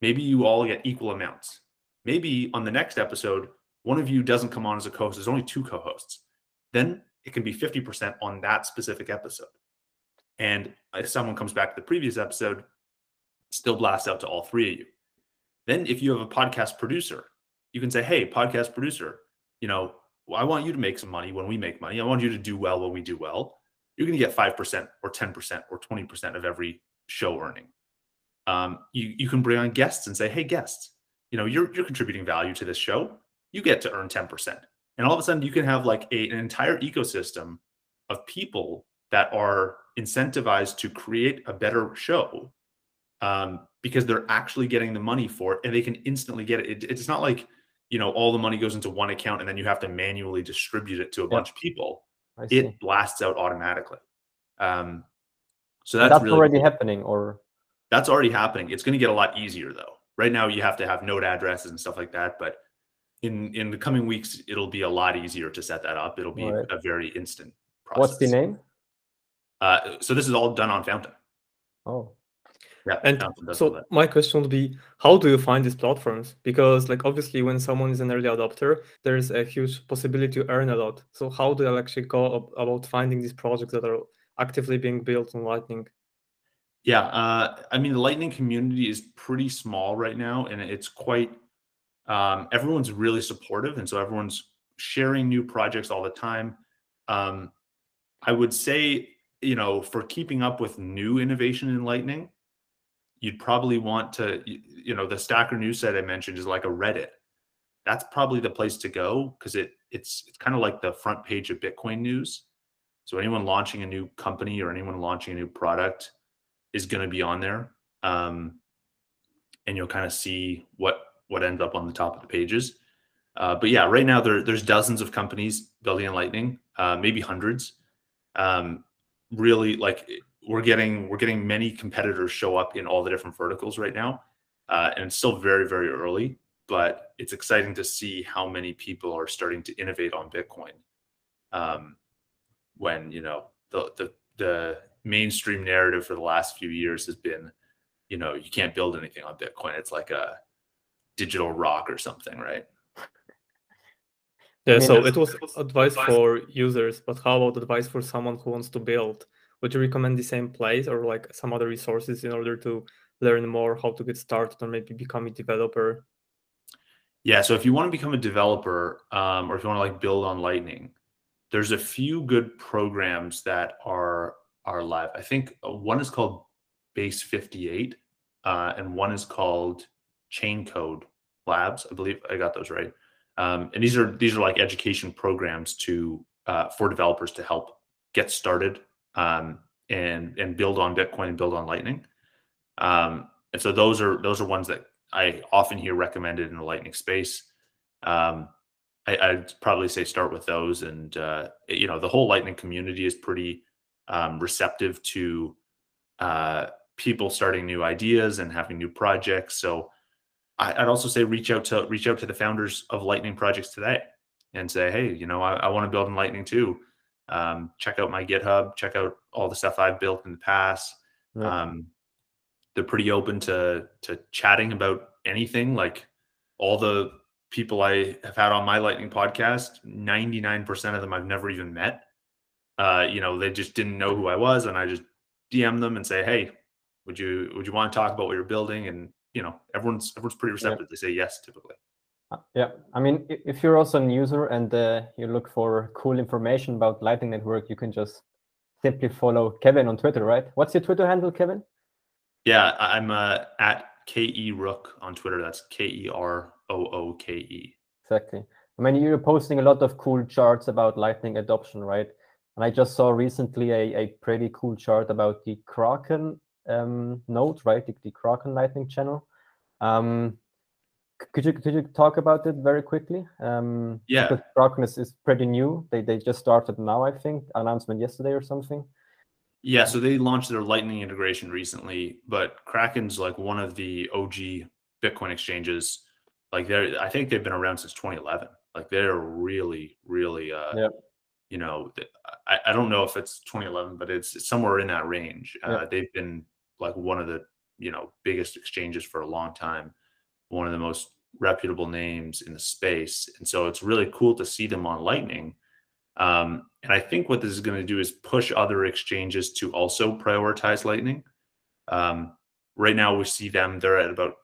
A: Maybe you all get equal amounts. Maybe on the next episode, one of you doesn't come on as a co-host. There's only two co-hosts. Then it can be 50% on that specific episode. And if someone comes back to the previous episode, still blasts out to all three of you. Then if you have a podcast producer, you can say, hey, podcast producer, you know, I want you to make some money when we make money. I want you to do well when we do well. You're going to get 5% or 10% or 20% of every show earning. Um, you, you can bring on guests and say, hey, guests, you know, you're, you're contributing value to this show. You get to earn 10% and all of a sudden you can have like a, an entire ecosystem of people that are incentivized to create a better show um, because they're actually getting the money for it and they can instantly get it. it. It's not like you know all the money goes into one account and then you have to manually distribute it to a yeah. bunch of people. It blasts out automatically. Um, so that's,
B: that's
A: really
B: already
A: cool.
B: happening, or
A: that's already happening. It's going to get a lot easier though. Right now, you have to have node addresses and stuff like that, but in in the coming weeks it'll be a lot easier to set that up it'll be right. a very instant process
B: what's the name
A: uh, so this is all done on fountain
B: oh
C: yeah and so my question would be how do you find these platforms? Because like obviously when someone is an early adopter there's a huge possibility to earn a lot. So how do you actually go about finding these projects that are actively being built on lightning?
A: Yeah uh, i mean the lightning community is pretty small right now and it's quite um, everyone's really supportive, and so everyone's sharing new projects all the time. Um, I would say, you know, for keeping up with new innovation in Lightning, you'd probably want to, you know, the Stacker news site I mentioned is like a Reddit. That's probably the place to go because it it's it's kind of like the front page of Bitcoin news. So anyone launching a new company or anyone launching a new product is going to be on there, um, and you'll kind of see what what ends up on the top of the pages. Uh, but yeah, right now there, there's dozens of companies building in Lightning, uh, maybe hundreds. Um, really, like we're getting we're getting many competitors show up in all the different verticals right now, uh, and it's still very very early. But it's exciting to see how many people are starting to innovate on Bitcoin. Um, when you know the the the mainstream narrative for the last few years has been, you know, you can't build anything on Bitcoin. It's like a digital rock or something, right?
C: Yeah, so it was advice for users, but how about advice for someone who wants to build? Would you recommend the same place or like some other resources in order to learn more how to get started or maybe become a developer?
A: Yeah, so if you want to become a developer um, or if you want to like build on Lightning, there's a few good programs that are are live. I think uh, one is called Base 58 uh, and one is called Chaincode Labs. I believe I got those right. Um, and these are these are like education programs to uh, for developers to help get started um, and and build on Bitcoin and build on Lightning. Um, and so those are those are ones that I often hear recommended in the Lightning space. Um, I, would probably say start with those, and uh, you know the whole Lightning community is pretty um, receptive to uh, people starting new ideas and having new projects. So I'd also say reach out to reach out to the founders of Lightning projects today and say, hey, you know, I, I want to build in Lightning too. Um, check out my GitHub. Check out all the stuff I've built in the past. Yeah. Um, they're pretty open to to chatting about anything. Like all the people I have had on my Lightning podcast, ninety nine percent of them I've never even met. Uh, you know, they just didn't know who I was, and I just DM them and say, hey, would you would you want to talk about what you're building and you know everyone's everyone's pretty receptive. Yeah. They say yes typically.
B: Uh, yeah, I mean, if you're also a user and uh, you look for cool information about Lightning Network, you can just simply follow Kevin on Twitter, right? What's your Twitter handle, Kevin?
A: Yeah, I'm uh, at kerooke on Twitter. That's K E R O O K E.
B: Exactly. I mean, you're posting a lot of cool charts about Lightning adoption, right? And I just saw recently a, a pretty cool chart about the Kraken um, node, right? The, the Kraken Lightning channel. Um, could you could you talk about it very quickly? Um,
A: yeah,
B: Kraken is, is pretty new. They they just started now, I think. Announcement yesterday or something.
A: Yeah, so they launched their Lightning integration recently, but Kraken's like one of the OG Bitcoin exchanges. Like they're, I think they've been around since 2011. Like they're really, really, uh,
B: yep.
A: you know, I, I don't know if it's 2011, but it's somewhere in that range. Uh, They've been like one of the, you know, biggest exchanges for a long time one of the most reputable names in the space. And so it's really cool to see them on Lightning. Um, and I think what this is going to do is push other exchanges to also prioritize Lightning. Um, right now, we see them, they're at about,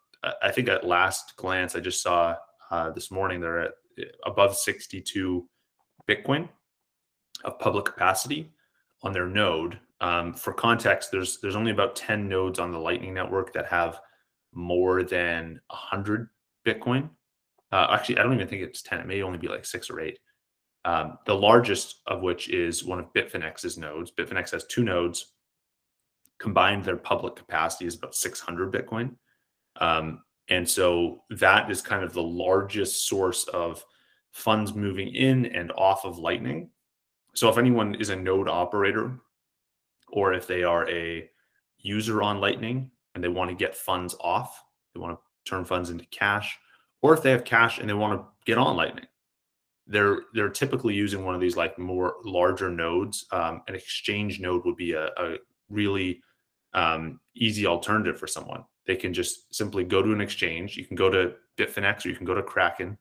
A: I think at last glance, I just saw uh, this morning, they're at above 62 Bitcoin of public capacity on their node. Um, for context, there's there's only about 10 nodes on the Lightning network that have more than 100 Bitcoin. Uh, actually, I don't even think it's 10. It may only be like six or eight. Um, the largest of which is one of Bitfinex's nodes. Bitfinex has two nodes. Combined, their public capacity is about 600 Bitcoin. Um, and so that is kind of the largest source of funds moving in and off of Lightning. So if anyone is a node operator or if they are a user on Lightning, and they want to get funds off, they want to turn funds into cash, or if they have cash and they want to get on Lightning, they're they're typically using one of these like more larger nodes. Um, an exchange node would be a, a really um, easy alternative for someone. They can just simply go to an exchange. You can go to Bitfinex or you can go to Kraken,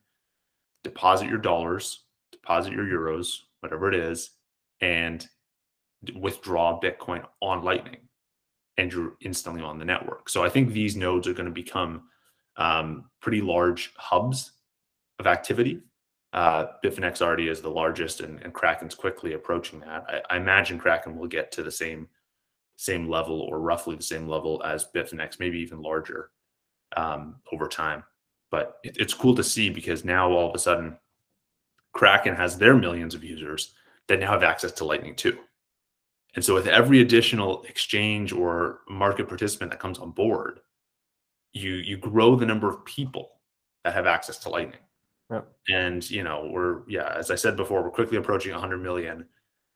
A: deposit your dollars, deposit your euros, whatever it is, and withdraw Bitcoin on Lightning and you're instantly on the network. So I think these nodes are going to become um, pretty large hubs of activity. Uh, Bitfinex already is the largest, and, and Kraken's quickly approaching that. I, I, imagine Kraken will get to the same same level or roughly the same level as Bitfinex, maybe even larger um, over time. But it, it's cool to see because now all of a sudden, Kraken has their millions of users that now have access to Lightning too. And so with every additional exchange or market participant that comes on board, you you grow the number of people that have access to Lightning. Yeah. And you know, we're yeah, as I said before, we're quickly approaching 100 million.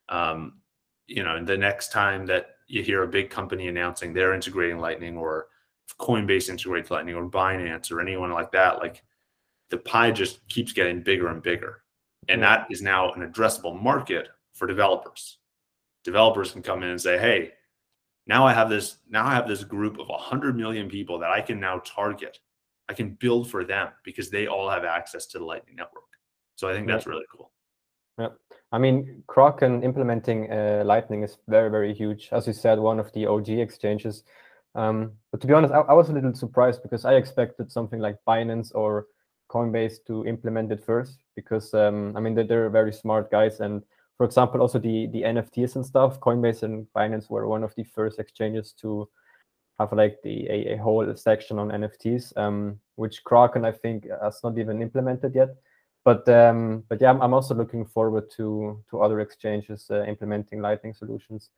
A: Um, you know, the next time that you hear a big company announcing they're integrating Lightning, or Coinbase integrates Lightning, or Binance, or anyone like that, like the pie just keeps getting bigger and bigger, and that is now an addressable market for developers developers can come in and say, hey, now I have this, now I have this group of 100 million people that I can now target. I can build for them because they all have access to the Lightning Network. So I think that's really cool.
B: Yeah. I mean, Kraken implementing uh, Lightning is very, very huge. As you said, one of the OG exchanges. Um, but to be honest, I, I, was a little surprised because I expected something like Binance or Coinbase to implement it first because, um, I mean, they're, they're very smart guys and for example, also the the NFTs and stuff. Coinbase and Binance were one of the first exchanges to have like the a, a whole section on NFTs, um, which Kraken I think has not even implemented yet. But um, but yeah, I'm, I'm also looking forward to to other exchanges uh, implementing Lightning solutions.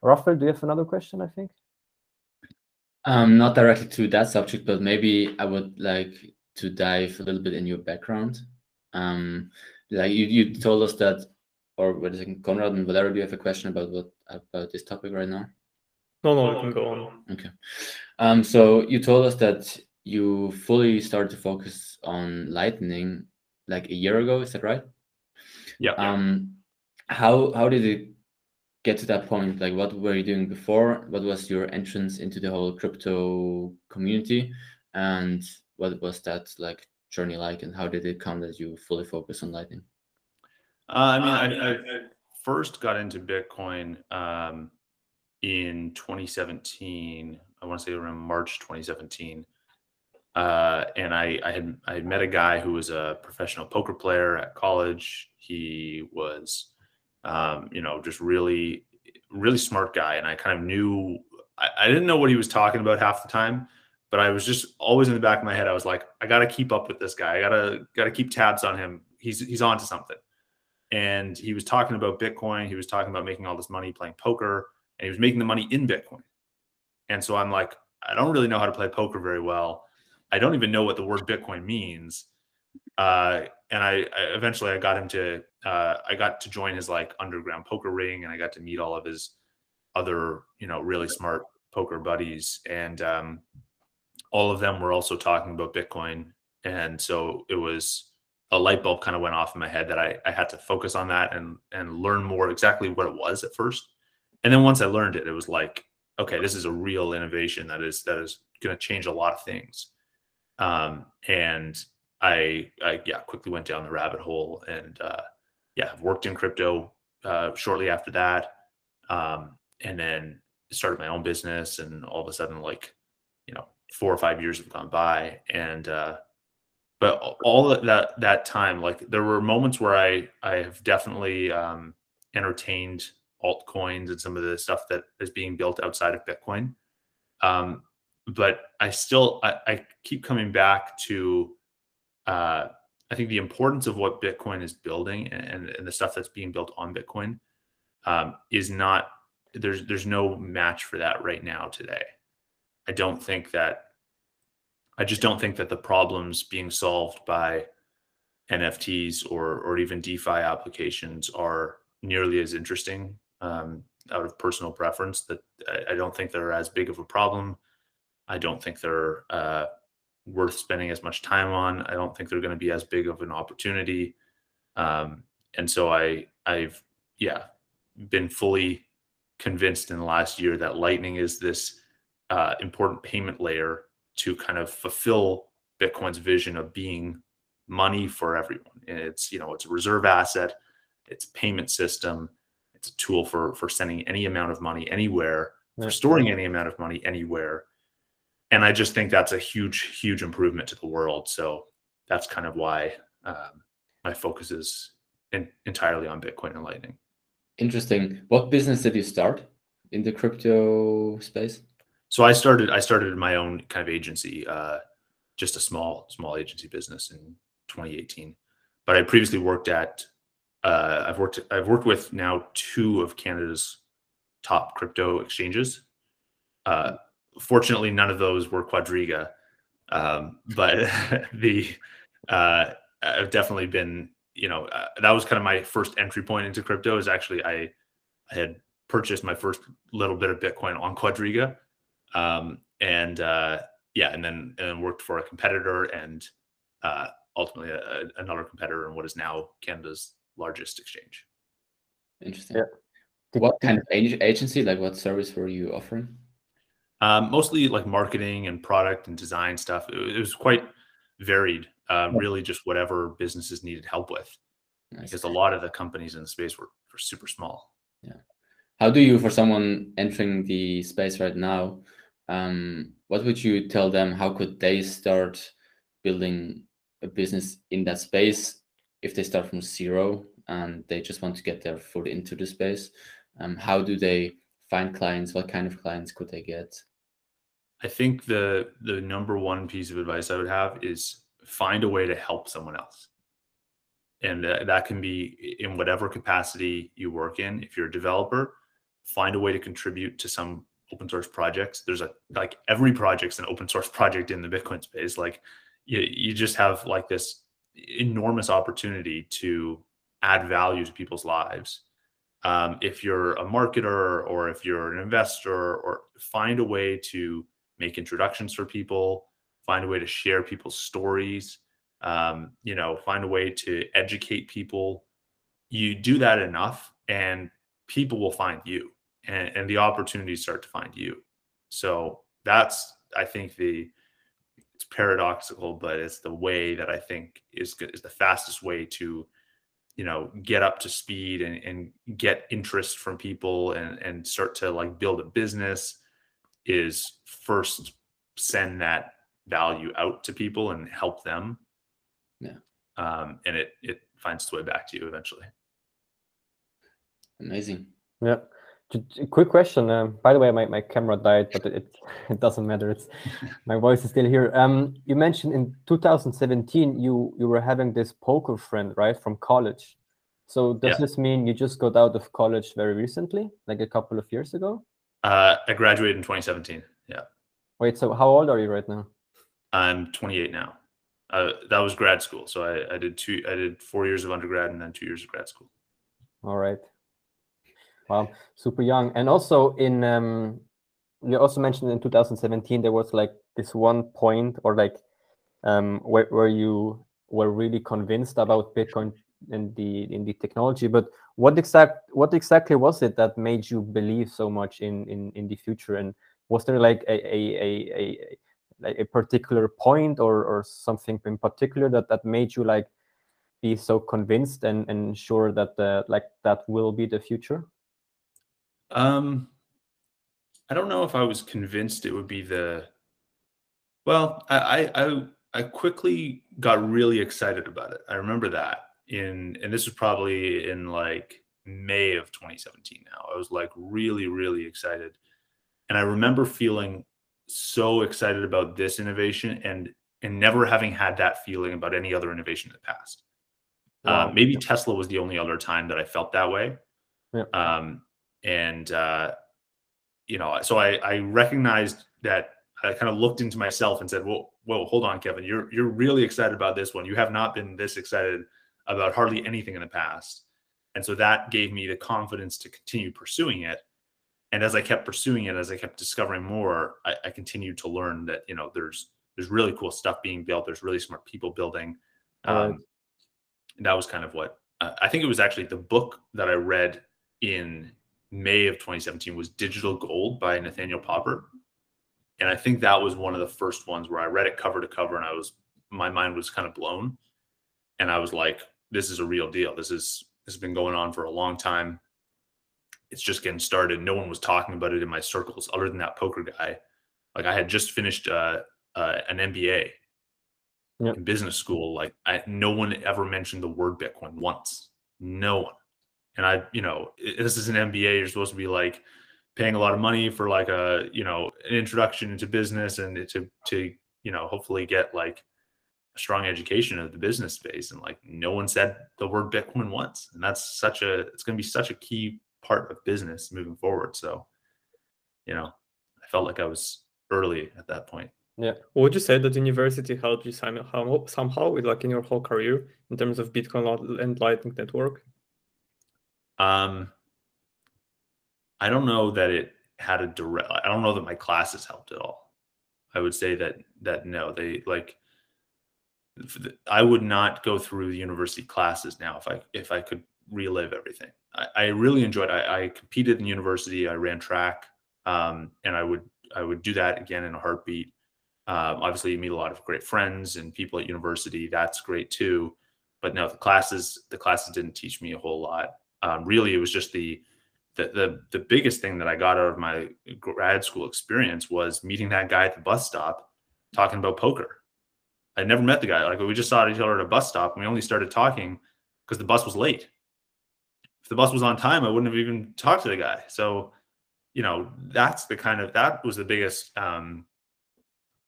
B: Raphael, do you have another question? I think.
D: Um, not directly to that subject, but maybe I would like to dive a little bit in your background. Um, like you, you told us that or wait a second, Conrad and Valerio, do you have a question about what about this topic right now?
C: No, no, you can go on.
D: Okay. Um, so you told us that you fully started to focus on Lightning like a year ago. Is that right?
A: Yeah.
D: Um, how how did it get to that point? Like, what were you doing before? What was your entrance into the whole crypto community, and what was that like journey like? And how did it come that you fully focus on Lightning?
A: Uh, I mean, I, I, first got into Bitcoin um, in 2017. I want to say around March 2017. Uh, and I, I had I had met a guy who was a professional poker player at college. He was, um, you know, just really, really smart guy, and I kind of knew. I, I didn't know what he was talking about half the time, but I was just always in the back of my head. I was like, I got to keep up with this guy. I gotta gotta keep tabs on him. He's he's on to something and he was talking about Bitcoin. He was talking about making all this money playing poker, and he was making the money in Bitcoin. And so I'm like, I don't really know how to play poker very well, I don't even know what the word Bitcoin means. Uh, and I, I, eventually I got him to uh, I got to join his like underground poker ring, and I got to meet all of his other you know really smart poker buddies, and um, all of them were also talking about Bitcoin, and so it was a light bulb kind of went off in my head that I, I had to focus on that and and learn more exactly what it was at first, and then once I learned it, it was like okay, this is a real innovation that is that is going to change a lot of things, um, and I, I yeah quickly went down the rabbit hole and uh, yeah worked in crypto uh, shortly after that, um, and then started my own business, and all of a sudden like you know four or five years have gone by, and uh, but all that that time like there were moments where I I have definitely um, entertained altcoins and some of the stuff that is being built outside of Bitcoin. Um, but I still I, I, keep coming back to uh, I think the importance of what Bitcoin is building and, and the stuff that's being built on Bitcoin um, is not there's there's no match for that right now today. I don't think that I just don't think that the problems being solved by NFTs or or even DeFi applications are nearly as interesting um, out of personal preference. That I, I, don't think they're as big of a problem. I don't think they're uh, worth spending as much time on. I don't think they're going to be as big of an opportunity. Um, and so I, I've, yeah, been fully convinced in the last year that Lightning is this uh, important payment layer to kind of fulfill Bitcoin's vision of being money for everyone. And it's, you know, it's a reserve asset, it's a payment system, it's a tool for for sending any amount of money anywhere, for storing any amount of money anywhere and I just think that's a huge, huge improvement to the world. So that's kind of why um, my focus is in, entirely on Bitcoin and Lightning.
D: Interesting. What business did you start in the crypto space?
A: So I started. I started my own kind of agency, uh, just a small, small agency business in 2018. But I previously worked at. Uh, I've worked. I've worked with now two of Canada's top crypto exchanges. Uh, fortunately, none of those were Quadriga, um, but [LAUGHS] the uh, I've definitely been, you know, uh, that was kind of my first entry point into crypto. Is actually I, I had purchased my first little bit of Bitcoin on Quadriga, um, and uh, yeah, and then and worked for a competitor and uh, ultimately a, a, another competitor in what is now Canada's largest exchange.
D: Interesting. Yeah. What kind of agency, like what service were you offering?
A: Um, mostly like marketing and product and design stuff. It, it was quite varied. Um, really, just whatever businesses needed help with, nice. because a lot of the companies in the space were, were super small.
D: Yeah. How do you, for someone entering the space right now, um, what would you tell them? How could they start building a business in that space if they start from zero and they just want to get their foot into the space? Um, how do they find clients? What kind of clients could they get?
A: I think the the number one piece of advice I would have is find a way to help someone else. And that can be in whatever capacity you work in. If you're a developer, find a way to contribute to some open source projects. There's a like every project's an open source [LAUGHS] project in the Bitcoin space. Like you, you just have like this enormous opportunity to add value to people's lives um, if you're a marketer or if you're an investor or find a way to make introductions for people find a way to share people's stories um, you know find a way to educate people you do that enough and people will find you and, and the opportunities start to find you. So that's i think the it's paradoxical but it's the way that i think is is the fastest way to you know get up to speed and, and get interest from people and and start to like build a business is first send that value out to people and help them.
D: Yeah.
A: Um, and it it finds its way back to you eventually.
D: Amazing.
B: Yeah quick question um, by the way my, my camera died but it, [LAUGHS] it doesn't matter it's [LAUGHS] my voice is still here um, you mentioned in 2017 you you were having this poker friend right from college so does yeah. this mean you just got out of college very recently like a couple of years ago
A: uh, i graduated in 2017 yeah
B: wait so how old are you right now
A: I'm 28 now. Uh, that was grad school, so I, I did two. I did four years of undergrad and then two years of grad school.
B: All right. Wow, super young. And also in um, you also mentioned in 2017 there was like this one point or like um, where where you were really convinced about Bitcoin and the in the technology. But what exact what exactly was it that made you believe so much in in in the future? And was there like a a a, a a particular point or or something in particular that that made you like be so convinced and and sure that the like that will be the future?
A: Um, I don't know if I was convinced it would be the. Well, I I I quickly got really excited about it. I remember that in, and this was probably in like May of 2017. Now I was like really really excited, and I remember feeling so excited about this innovation and and never having had that feeling about any other innovation in the past. Wow. Uh, maybe Tesla was the only other time that I felt that way. Yeah. Um, and uh, you know, so I, I recognized that I kind of looked into myself and said, "Well, whoa, hold on, Kevin, you're you're really excited about this one. You have not been this excited about hardly anything in the past." And so that gave me the confidence to continue pursuing it. And as I kept pursuing it, as I kept discovering more, I, I continued to learn that you know there's there's really cool stuff being built. There's really smart people building. Um, that was kind of what uh, I think it was actually the book that I read in May of 2017 was Digital Gold by Nathaniel Popper. And I think that was one of the first ones where I read it cover to cover and I was my mind was kind of blown. And I was like, this is a real deal. This is this has been going on for a long time. It's just getting started. No one was talking about it in my circles other than that poker guy. Like I had just finished uh, uh, an MBA yep. in business school. Like I, no one ever mentioned the word Bitcoin once. No one and I, you know, this is an MBA. You're supposed to be like paying a lot of money for like a, you know, an introduction into business and to to you know hopefully get like a strong education of the business space. And like no one said the word Bitcoin once, and that's such a it's going to be such a key part of business moving forward. So, you know, I felt like I was early at that point.
C: Yeah. Would you say that university helped you somehow, somehow with like in your whole career in terms of Bitcoin and Lightning Network?
A: Um, I don't know that it had a direct. I don't know that my classes helped at all. I would say that that no, they like. I would not go through the university classes now if I if I could relive everything. I, I really enjoyed. I, I, competed in university. I ran track, um, and I would I would do that again in a heartbeat. Um, obviously, you meet a lot of great friends and people at university. That's great too. But no, the classes the classes didn't teach me a whole lot um, really it was just the, the the the biggest thing that I got out of my grad school experience was meeting that guy at the bus stop talking about poker. I never met the guy. Like we just saw each other at a bus stop and we only started talking because the bus was late. If the bus was on time, I wouldn't have even talked to the guy. So, you know, that's the kind of that was the biggest um,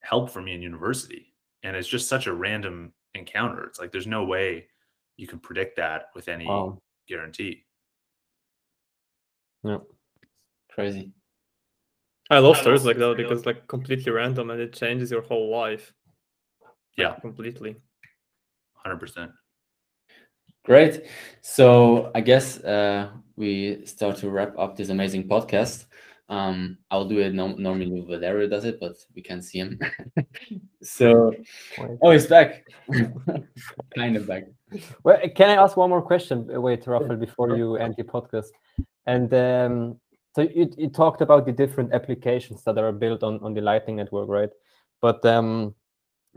A: help for me in university. And it's just such a random encounter. It's like there's no way you can predict that with any wow guarantee.
B: Yeah.
D: Crazy.
C: I love stories like that because like completely random and it changes your whole life.
A: Yeah.
C: completely.
A: 100%.
D: Great. So I guess uh, we start to wrap up this amazing podcast. Um, I'll do it no- normally Valerio does it, but we can't see him. [LAUGHS] so, oh, he's back. [LAUGHS] kind of back.
B: Well, can I ask one more question? Wait, Rafael, before you end the podcast. And um, so you, you talked about the different applications that are built on, on the Lightning Network, right? But um,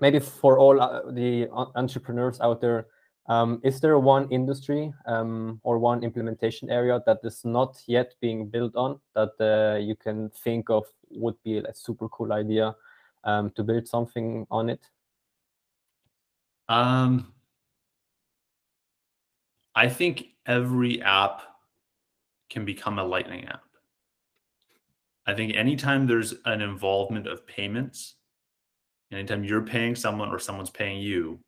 B: maybe for all uh, the entrepreneurs out there, um, is there one industry um, or one implementation area that is not yet being built on that uh, you can think of would be a super cool idea um, to build something on it?
A: Um, I think every app can become a Lightning app. I think anytime there's an involvement of payments, anytime you're paying someone or someone's paying you,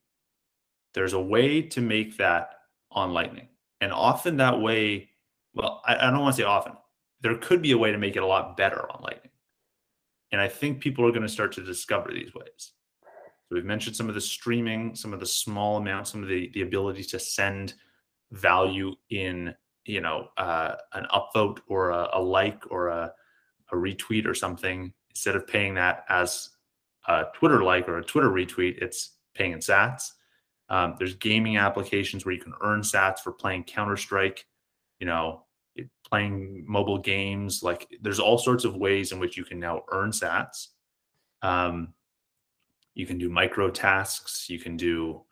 A: there's a way to make that on Lightning. And often that way, well, I, I don't want to say often, there could be a way to make it a lot better on Lightning. And I think people are going to start to discover these ways. So we've mentioned some of the streaming, some of the small amounts, some of the the ability to send value in you know uh, an upvote or a, a like or a, a retweet or something instead of paying that as a Twitter like or a Twitter retweet, it's paying in Sats. Um, there's gaming applications where you can earn Sats for playing Counter Strike. You know, playing mobile games. Like there's all sorts of ways in which you can now earn Sats. Um, you can do micro tasks. You can do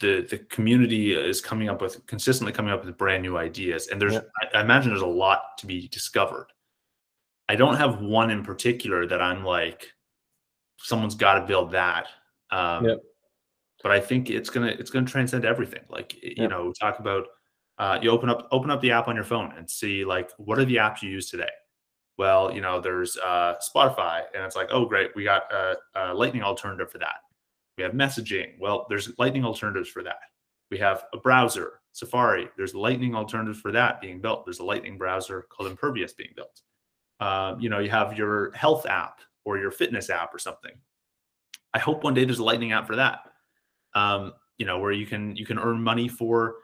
A: the the community is coming up with consistently coming up with brand new ideas, and there's yeah. I, I imagine there's a lot to be discovered. I don't have one in particular that I'm like, someone's got to build that. Um, yep. But I think it's gonna it's gonna transcend everything. Like you know, talk about uh, you open up open up the app on your phone and see like what are the apps you use today. Well, you know, there's uh, Spotify, and it's like, oh great, we got a, a Lightning alternative for that. We have messaging. Well, there's Lightning alternatives for that. We have a browser, Safari. There's Lightning alternatives for that being built. There's a Lightning browser called Impervious being built. Um, you know, you have your health app or your fitness app or something. I hope one day there's a Lightning app for that. Um, you know, where you can you can earn money for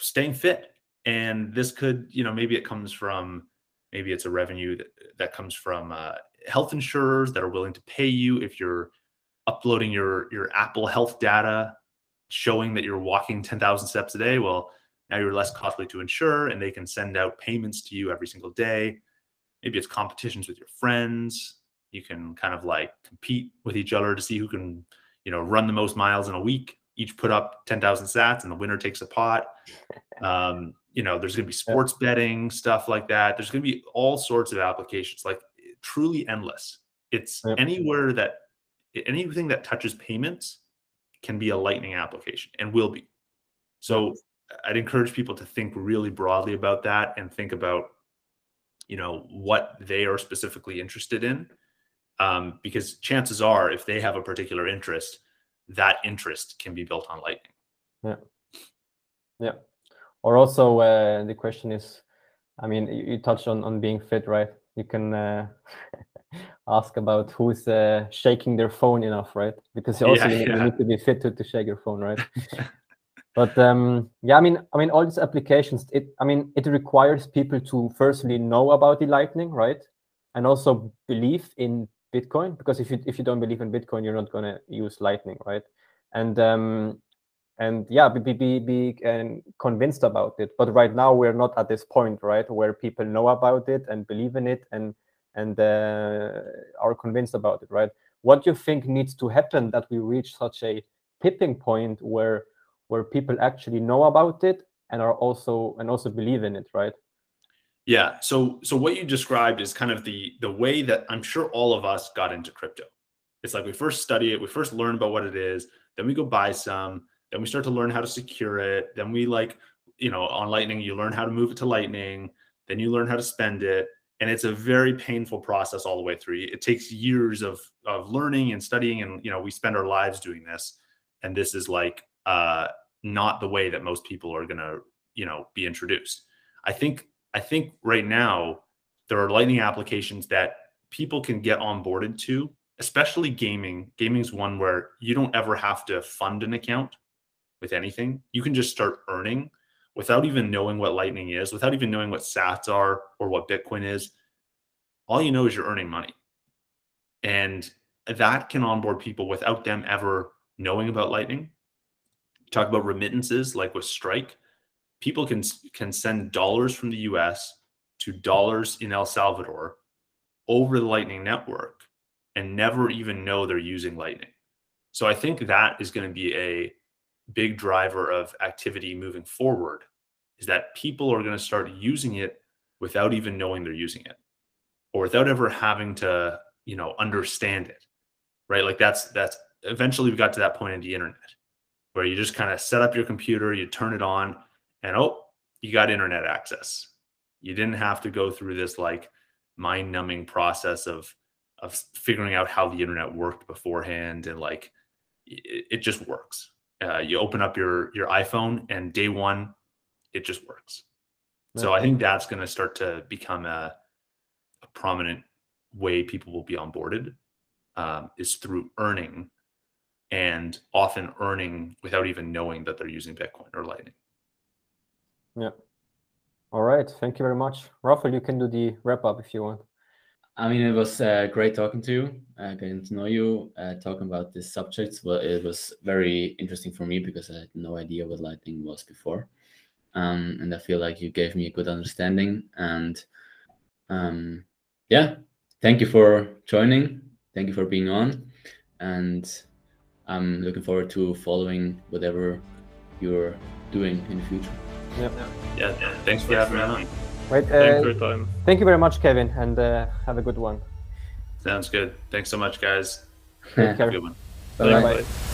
A: staying fit. And this could, you know, maybe it comes from maybe it's a revenue that, that comes from uh, health insurers that are willing to pay you if you're uploading your your Apple Health data showing that you're walking 10,000 steps a day. Well, now you're less costly to insure and they can send out payments to you every single day. Maybe it's competitions with your friends. You can kind of like compete with each other to see who can, you know, run the most miles in a week. Each put up 10,000 sats and the winner takes a pot. [LAUGHS] Um, you know, there's going to be sports betting, stuff like that. There's going to be all sorts of applications, like truly endless. It's anywhere that anything that touches payments can be a lightning application and will be. So I'd encourage people to think really broadly about that and think about, you know, what they are specifically interested in. Um, because chances are, if they have a particular interest, that interest can be built on Lightning.
B: Yeah. Yeah. Or also, uh, the question is, I mean, you, touched on on being fit, right? You can uh, [LAUGHS] ask about who's uh, shaking their phone enough, right? Because you [LAUGHS] also yeah, you, yeah. need to be fit to, to shake your phone, right? [LAUGHS] but um, yeah, I mean, I mean, all these applications, it, I mean, it requires people to firstly know about the Lightning, right? And also believe in Bitcoin, because if you if you don't believe in Bitcoin, you're not gonna use Lightning, right? And um, and yeah, be be be and convinced about it. But right now, we're not at this point, right, where people know about it and believe in it and and uh, are convinced about it, right? What do you think needs to happen that we reach such a tipping point where where people actually know about it and are also and also believe in it, right?
A: Yeah. So so what you described is kind of the the way that I'm sure all of us got into crypto. It's like we first study it, we first learn about what it is, then we go buy some, then we start to learn how to secure it, then we like, you know, on Lightning you learn how to move it to Lightning, then you learn how to spend it, and it's a very painful process all the way through. It takes years of of learning and studying and you know we spend our lives doing this. And this is like uh not the way that most people are going to you know be introduced. I think i think right now there are lightning applications that people can get onboarded to especially gaming. Gaming is one where you don't ever have to fund an account with anything. You can just start earning without even knowing what Lightning is, without even knowing what sats are or what Bitcoin is, all you know is you're earning money. And that can onboard people without them ever knowing about Lightning. Talk about remittances like with Strike. People can can send dollars from the US to dollars in El Salvador over the Lightning network and never even know they're using Lightning. So I think that is going to be a big driver of activity moving forward is that people are going to start using it without even knowing they're using it or without ever having to you know understand it right? Like that's that's eventually we got to that point in the internet where you just kind of set up your computer you turn it on and oh you got internet access. You didn't have to go through this like mind numbing process of of figuring out how the internet worked beforehand and like it, it just works uh, you open up your your iphone and day one it just works so i think that's going to start to become a, a, prominent way people will be onboarded um, is through earning and often earning without even knowing that they're using Bitcoin or Lightning.
B: Yeah. All right. Thank you very much. Raphael, you can do the wrap up if you want.
D: I mean, it was uh, great talking to you, uh, getting to know you, uh, talking about these subjects. Well, it was very interesting for me because I had no idea what Lightning was before. Um, and I feel like you gave me a good understanding. And um, yeah, thank you for joining. Thank you for being on. And I'm looking forward to following whatever you're doing in the future.
B: Yep.
A: Yeah, thanks for having me on.
B: Right.
C: Thank you
B: Uh,
C: for your time.
B: thank you very much, Kevin, and uh, have a good one.
A: Sounds good. Thanks so much, guys.
B: Take care.
A: Good one.
D: Bye-bye.
B: Bye.
C: Bye.